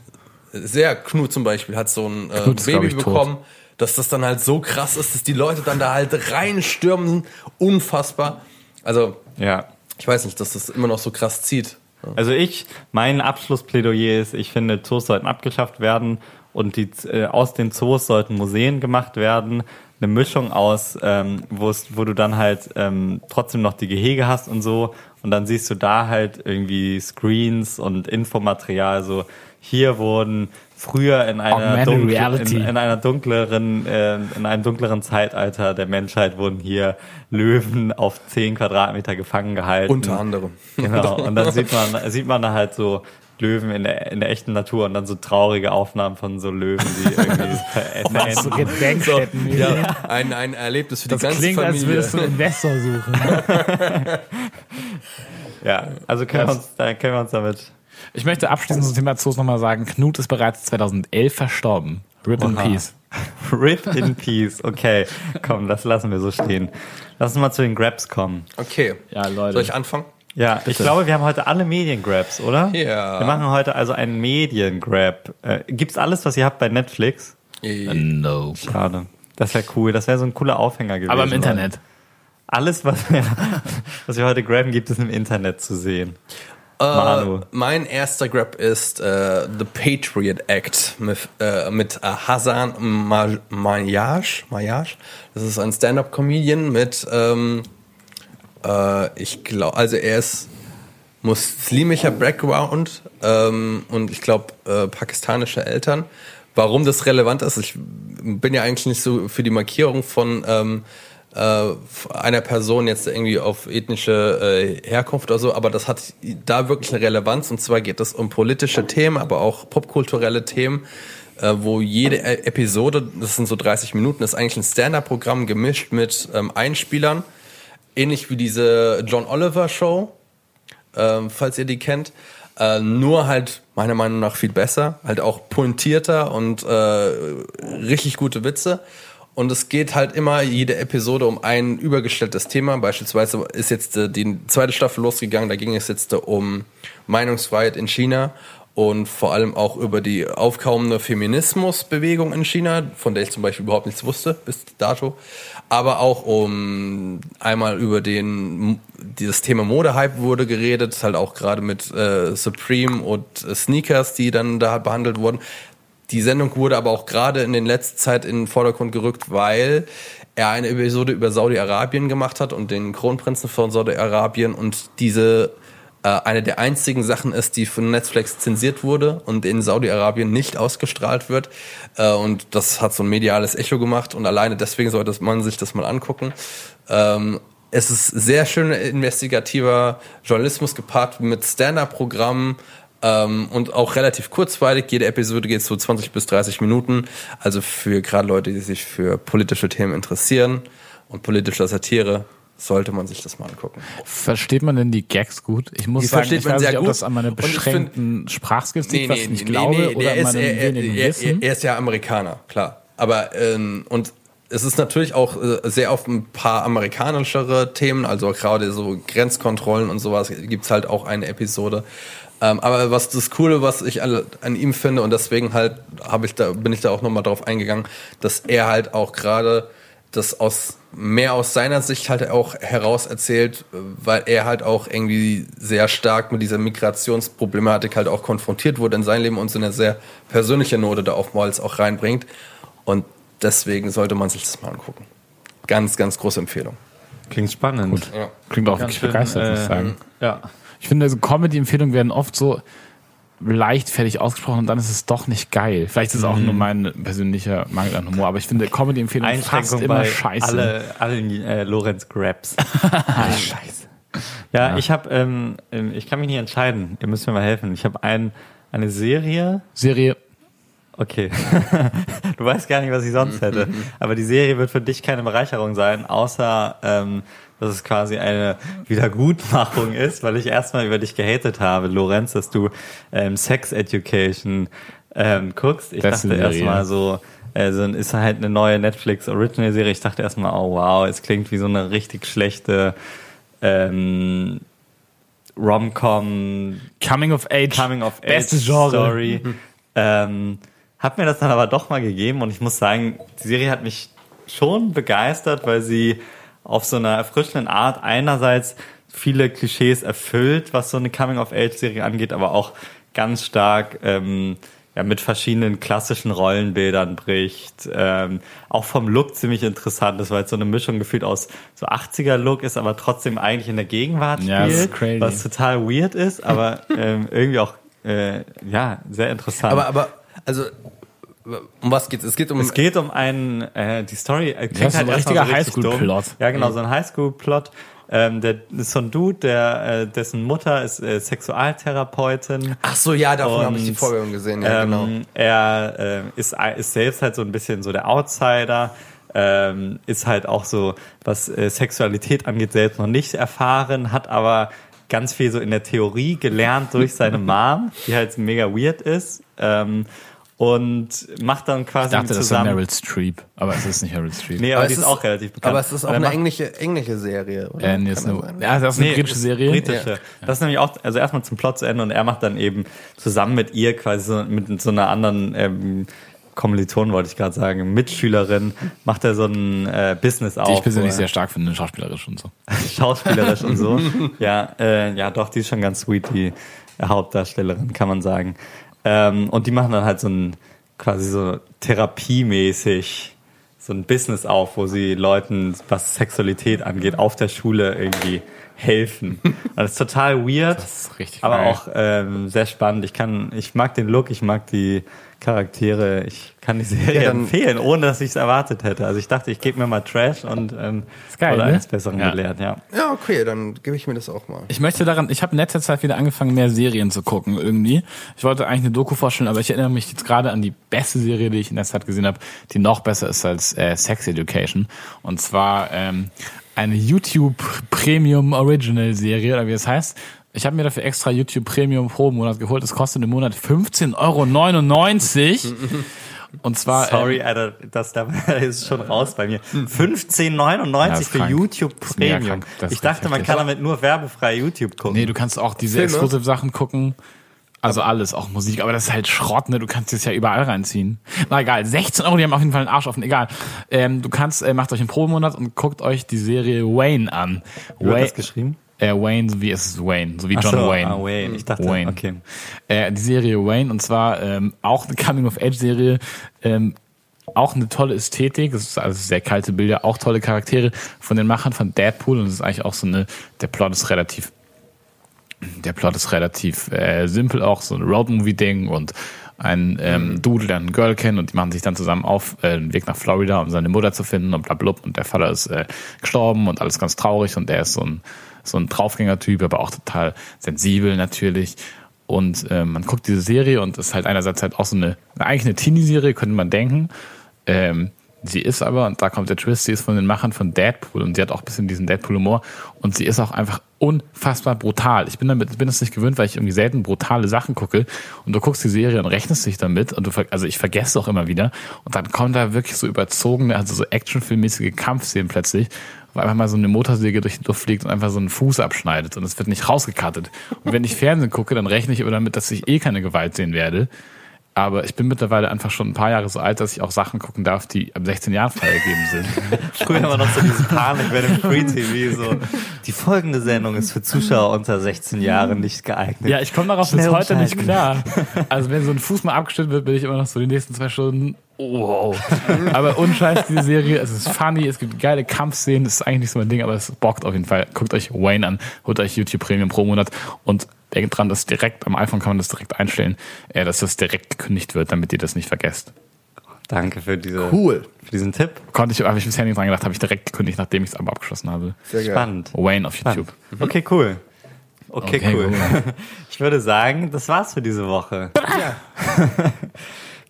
sehr Knut zum Beispiel hat so ein äh, Knut Baby ich, tot. Dass das dann halt so krass ist, dass die Leute dann da halt reinstürmen, unfassbar. Also Ja. ich weiß nicht, dass das immer noch so krass zieht. Also ich, mein Abschlussplädoyer ist, ich finde, Zoos sollten abgeschafft werden und die, äh, aus den Zoos sollten Museen gemacht werden. Eine Mischung aus, ähm, wo du dann halt ähm, trotzdem noch die Gehege hast und so. Und dann siehst du da halt irgendwie Screens und Infomaterial. So hier wurden früher in einer, dunkle, in, in einer dunkleren, äh, in einem dunkleren Zeitalter der Menschheit wurden hier Löwen auf 10 Quadratmeter gefangen gehalten. Unter anderem. Genau, und dann sieht man, sieht man da halt so Löwen in der, in der echten Natur und dann so traurige Aufnahmen von so Löwen, die irgendwie Was (laughs) so (laughs) verenden. Gedenkstätten. Ja, ein, ein Erlebnis für Das die ganze klingt, als Familie. würdest du Investor suchen. (laughs) Ja, also können wir uns, können wir uns damit. Ich möchte abschließend zum Thema Zoos nochmal sagen, Knut ist bereits 2011 verstorben. Rip in. Peace. (laughs) Rip in Peace. Okay, komm, das lassen wir so stehen. Lass uns mal zu den Grabs kommen. Okay. Ja, Leute. Soll ich anfangen? Ja, ich glaube, wir haben heute alle Mediengrabs, oder? Ja. Wir machen heute also einen Mediengrab. Äh, gibt's alles, was ihr habt bei Netflix? No. Schade. Das wäre cool. Das wäre so ein cooler Aufhänger gewesen. Aber im Internet. Alles, was wir, (laughs) was wir heute graben, gibt es im Internet zu sehen. Äh, mein erster Grab ist äh, The Patriot Act mit, äh, mit äh, Hassan Ma- Mayaj. Mayaj. Das ist ein Stand-up-Comedian mit, ähm, äh, ich glaube, also er ist muslimischer Background ähm, und ich glaube äh, pakistanische Eltern. Warum das relevant ist, ich bin ja eigentlich nicht so für die Markierung von ähm, äh, einer Person jetzt irgendwie auf ethnische äh, Herkunft oder so, aber das hat da wirklich eine Relevanz und zwar geht es um politische Themen, aber auch popkulturelle Themen, äh, wo jede E- Episode, das sind so 30 Minuten, ist eigentlich ein Stand-up-Programm gemischt mit ähm, Einspielern, ähnlich wie diese John Oliver Show, ähm, falls ihr die kennt. Äh, nur halt meiner Meinung nach viel besser, halt auch pointierter und äh, richtig gute Witze. Und es geht halt immer jede Episode um ein übergestelltes Thema. Beispielsweise ist jetzt äh, die zweite Staffel losgegangen, da ging es jetzt äh, um Meinungsfreiheit in China und vor allem auch über die aufkommende Feminismusbewegung in China, von der ich zum Beispiel überhaupt nichts wusste bis dato, aber auch um einmal über den dieses Thema Modehype wurde geredet, halt auch gerade mit äh, Supreme und äh, Sneakers, die dann da behandelt wurden. Die Sendung wurde aber auch gerade in den letzten Zeit in den Vordergrund gerückt, weil er eine Episode über Saudi-Arabien gemacht hat und den Kronprinzen von Saudi-Arabien und diese äh, eine der einzigen Sachen ist, die von Netflix zensiert wurde und in Saudi-Arabien nicht ausgestrahlt wird. Äh, und das hat so ein mediales Echo gemacht und alleine deswegen sollte man sich das mal angucken. Ähm, es ist sehr schön investigativer Journalismus gepaart mit Stand-up-Programmen ähm, und auch relativ kurzweilig. Jede Episode geht so 20 bis 30 Minuten. Also für gerade Leute, die sich für politische Themen interessieren und politische Satire, sollte man sich das mal angucken. Versteht man denn die Gags gut? Ich muss Die sagen, ich weiß sehr nicht, ob gut. das an meine ich beschränkten Sprachskills liegt, was ich nicht nee, glaube, nee, oder der an meinem er, wenigen er, Wissen. er ist ja Amerikaner, klar. Aber ähm, und es ist natürlich auch äh, sehr auf ein paar amerikanischere Themen, also gerade so Grenzkontrollen und sowas gibt's halt auch eine Episode. Ähm, aber was das Coole, was ich an, an ihm finde und deswegen halt habe ich da bin ich da auch nochmal drauf eingegangen, dass er halt auch gerade das aus mehr aus seiner Sicht halt auch heraus erzählt, weil er halt auch irgendwie sehr stark mit dieser Migrationsproblematik halt auch konfrontiert wurde in seinem Leben und so eine sehr persönliche Note da oftmals auch reinbringt. Und deswegen sollte man sich das mal angucken. Ganz, ganz große Empfehlung. Klingt spannend. Gut. Klingt auch Ganz wirklich schön, begeistert, muss ich äh, sagen. Ja. Ich finde, so Comedy-Empfehlungen werden oft so leichtfertig ausgesprochen und dann ist es doch nicht geil. Vielleicht ist es auch Mhm. nur mein persönlicher Mangel an Humor, aber ich finde Comedy-Empfehlungen fast immer bei scheiße. alle, allen äh, Lorenz Grabs. (laughs) Scheiße. Ja, ich habe, ähm, ähm, ich kann mich nicht entscheiden. Ihr müsst mir mal helfen. Ich habe ein, eine Serie. Serie, Okay. (laughs) du weißt gar nicht, was ich sonst (laughs) hätte. Aber die Serie wird für dich keine Bereicherung sein, außer ähm, dass es quasi eine Wiedergutmachung ist, weil ich erstmal über dich gehatet habe, Lorenz, dass du ähm, Sex Education ähm, guckst. Ich Beste dachte erstmal so, also ist halt eine neue Netflix Original Serie. Ich dachte erstmal, oh wow, es klingt wie so eine richtig schlechte ähm, Rom-Com Coming of Age, Coming of Age Bestes Genre. Story. (laughs) ähm, hab mir das dann aber doch mal gegeben und ich muss sagen, die Serie hat mich schon begeistert, weil sie auf so einer erfrischenden Art einerseits viele Klischees erfüllt, was so eine Coming of Age Serie angeht, aber auch ganz stark ähm, ja, mit verschiedenen klassischen Rollenbildern bricht. Ähm, auch vom Look ziemlich interessant ist, weil es so eine Mischung gefühlt aus so 80er Look ist, aber trotzdem eigentlich in der Gegenwart Ja, das ist spielt, crazy. was total weird ist, aber ähm, irgendwie auch äh, ja sehr interessant. Aber, aber, also, um was geht's? Es geht um. es geht um einen, äh, die Story äh, klingt ist so ein richtiger richtig Highschool-Plot. Ja, genau, so ein Highschool-Plot. Ähm, der ist so ein Dude, der, äh, dessen Mutter ist äh, Sexualtherapeutin. Ach so, ja, davon habe ich die Vorstellung gesehen. Ja, ähm, genau. Er äh, ist, ist selbst halt so ein bisschen so der Outsider, ähm, ist halt auch so, was äh, Sexualität angeht, selbst noch nicht erfahren, hat aber ganz viel so in der Theorie gelernt durch seine (laughs) Mom, die halt mega weird ist. Ähm, und macht dann quasi ich dachte, das ist zusammen. Meryl Streep, aber es ist nicht Meryl Streep. Nee, aber, Aber die ist, ist- auch relativ bekannt. Aber es ist auch eine englische, englische Serie, oder? Äh, nee, ist eine, ja, das ist eine Nee, britische Serie. Britische. Das ist nämlich auch, also erstmal zum Plot zu Ende und er macht dann eben zusammen mit ihr quasi so, mit so einer anderen ähm, Kommilitonin, wollte ich gerade sagen, Mitschülerin, macht er so ein äh, Business auf. Die ich persönlich sehr stark finde, schauspielerisch und so. (laughs) schauspielerisch und so. Ja, äh, ja, doch, die ist schon ganz sweet, die Hauptdarstellerin, kann man sagen. Ähm, und die machen dann halt so ein quasi so therapiemäßig so ein Business auf, wo sie Leuten, was Sexualität angeht, auf der Schule irgendwie helfen. (laughs) Und das ist total weird, ist aber geil. auch ähm, sehr spannend. Ich kann, ich mag den Look, ich mag die Charaktere, ich kann die Serie Ja, empfehlen, ohne dass ich es erwartet hätte. Also ich dachte, ich gebe mir mal Trash und ähm, geil, wurde ne? eines Besseren Ja. gelehrt, ja. Ja, okay, dann gebe ich mir das auch mal. Ich möchte daran, ich habe in letzter Zeit wieder angefangen, mehr Serien zu gucken irgendwie. Ich wollte eigentlich eine Doku vorstellen, aber ich erinnere mich jetzt gerade an die beste Serie, die ich in der Zeit gesehen habe, die noch besser ist als äh, Sex Education. Und zwar ähm, eine YouTube Premium Original Serie, oder wie es heißt. Ich habe mir dafür extra YouTube Premium pro Monat geholt. Es kostet im Monat 15,99 Euro. Und zwar Sorry, ähm, Alter, das da (laughs) ist schon raus bei mir. 15,99 Ja, ist für. YouTube Premium. Ich dachte, man kann damit nur werbefrei YouTube gucken. Nee, du kannst auch diese Filme? Exclusive Sachen gucken. Also alles, auch Musik, aber das ist halt Schrott, ne? Du kannst das ja überall reinziehen. Na egal, 16 Euro, die haben auf jeden Fall einen Arsch offen, egal. Ähm, du kannst, äh, macht euch einen Probemonat und guckt euch die Serie Wayne an. Wie wird Wayne, das geschrieben? Äh, Wayne, so wie es ist Wayne, so wie John so, Wayne. ah, Wayne. Ich dachte, Wayne. okay. Äh, die Serie Wayne und zwar ähm, auch eine Coming-of-Age-Serie, ähm, auch eine tolle Ästhetik, es ist also sehr kalte Bilder, auch tolle Charaktere von den Machern von Deadpool und es ist eigentlich auch so eine, der Plot ist relativ der Plot ist relativ äh, simpel auch, so ein Roadmovie-Ding und ein ähm, Dude, der ein Girl kennt und die machen sich dann zusammen auf äh, den Weg nach Florida, um seine Mutter zu finden und blablub und der Vater ist äh, gestorben und alles ganz traurig und er ist so ein, so ein Draufgänger-Typ, aber auch total sensibel natürlich. Und äh, man guckt diese Serie und ist halt einerseits halt auch so eine, eigentlich eine Teenie-Serie, könnte man denken, ähm, Sie ist aber, und da kommt der Twist, sie ist von den Machern von Deadpool und sie hat auch ein bisschen diesen Deadpool-Humor. Und sie ist auch einfach unfassbar brutal. Ich bin damit, bin es nicht gewöhnt, weil ich irgendwie selten brutale Sachen gucke. Und du guckst die Serie und rechnest dich damit und du, also ich vergesse auch immer wieder. Und dann kommen da wirklich so überzogene, also so actionfilmmäßige Kampfszenen plötzlich, einfach mal so eine Motorsäge durch die Luft fliegt und einfach so einen Fuß abschneidet und es wird nicht rausgekattet. Und wenn ich Fernsehen gucke, dann rechne ich aber damit, dass ich eh keine Gewalt sehen werde. Aber ich bin mittlerweile einfach schon ein paar Jahre so alt, dass ich auch Sachen gucken darf, die ab 16 Jahren freigegeben sind. (laughs) Früher war noch so diese Panik bei dem (laughs) Free TV so. Die folgende Sendung ist für Zuschauer unter 16 Jahren nicht geeignet. Ja, ich komme darauf bis heute nicht klar. Also wenn so ein Fuß mal abgestellt wird, bin ich immer noch so die nächsten zwei Stunden. Wow. Aber unscheiß diese Serie, es ist funny, es gibt geile Kampfszenen, das ist eigentlich nicht so mein Ding, aber es bockt auf jeden Fall. Guckt euch Wayne an, holt euch YouTube Premium pro Monat und denkt dran, dass direkt am iPhone kann man das direkt einstellen, äh, dass das direkt gekündigt wird, damit ihr das nicht vergesst. Danke für, diese, Cool. für diesen Tipp. Konnte ich, habe ich bisher nicht dran gedacht, habe ich direkt gekündigt, nachdem ich es aber abgeschlossen habe. Sehr geil. Spannend. Wayne auf YouTube. Spannend. Okay, cool. Okay, Okay, cool. cool. (laughs) Ich würde sagen, das war's für diese Woche. Ja. (laughs)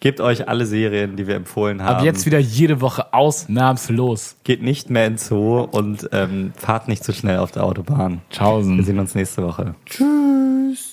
Gebt euch alle Serien, die wir empfohlen haben. Ab jetzt wieder jede Woche ausnahmslos. Geht nicht mehr ins Zoo und ähm, fahrt nicht zu schnell auf der Autobahn. Wir Tschaußen. sehen uns nächste Woche. Tschüss.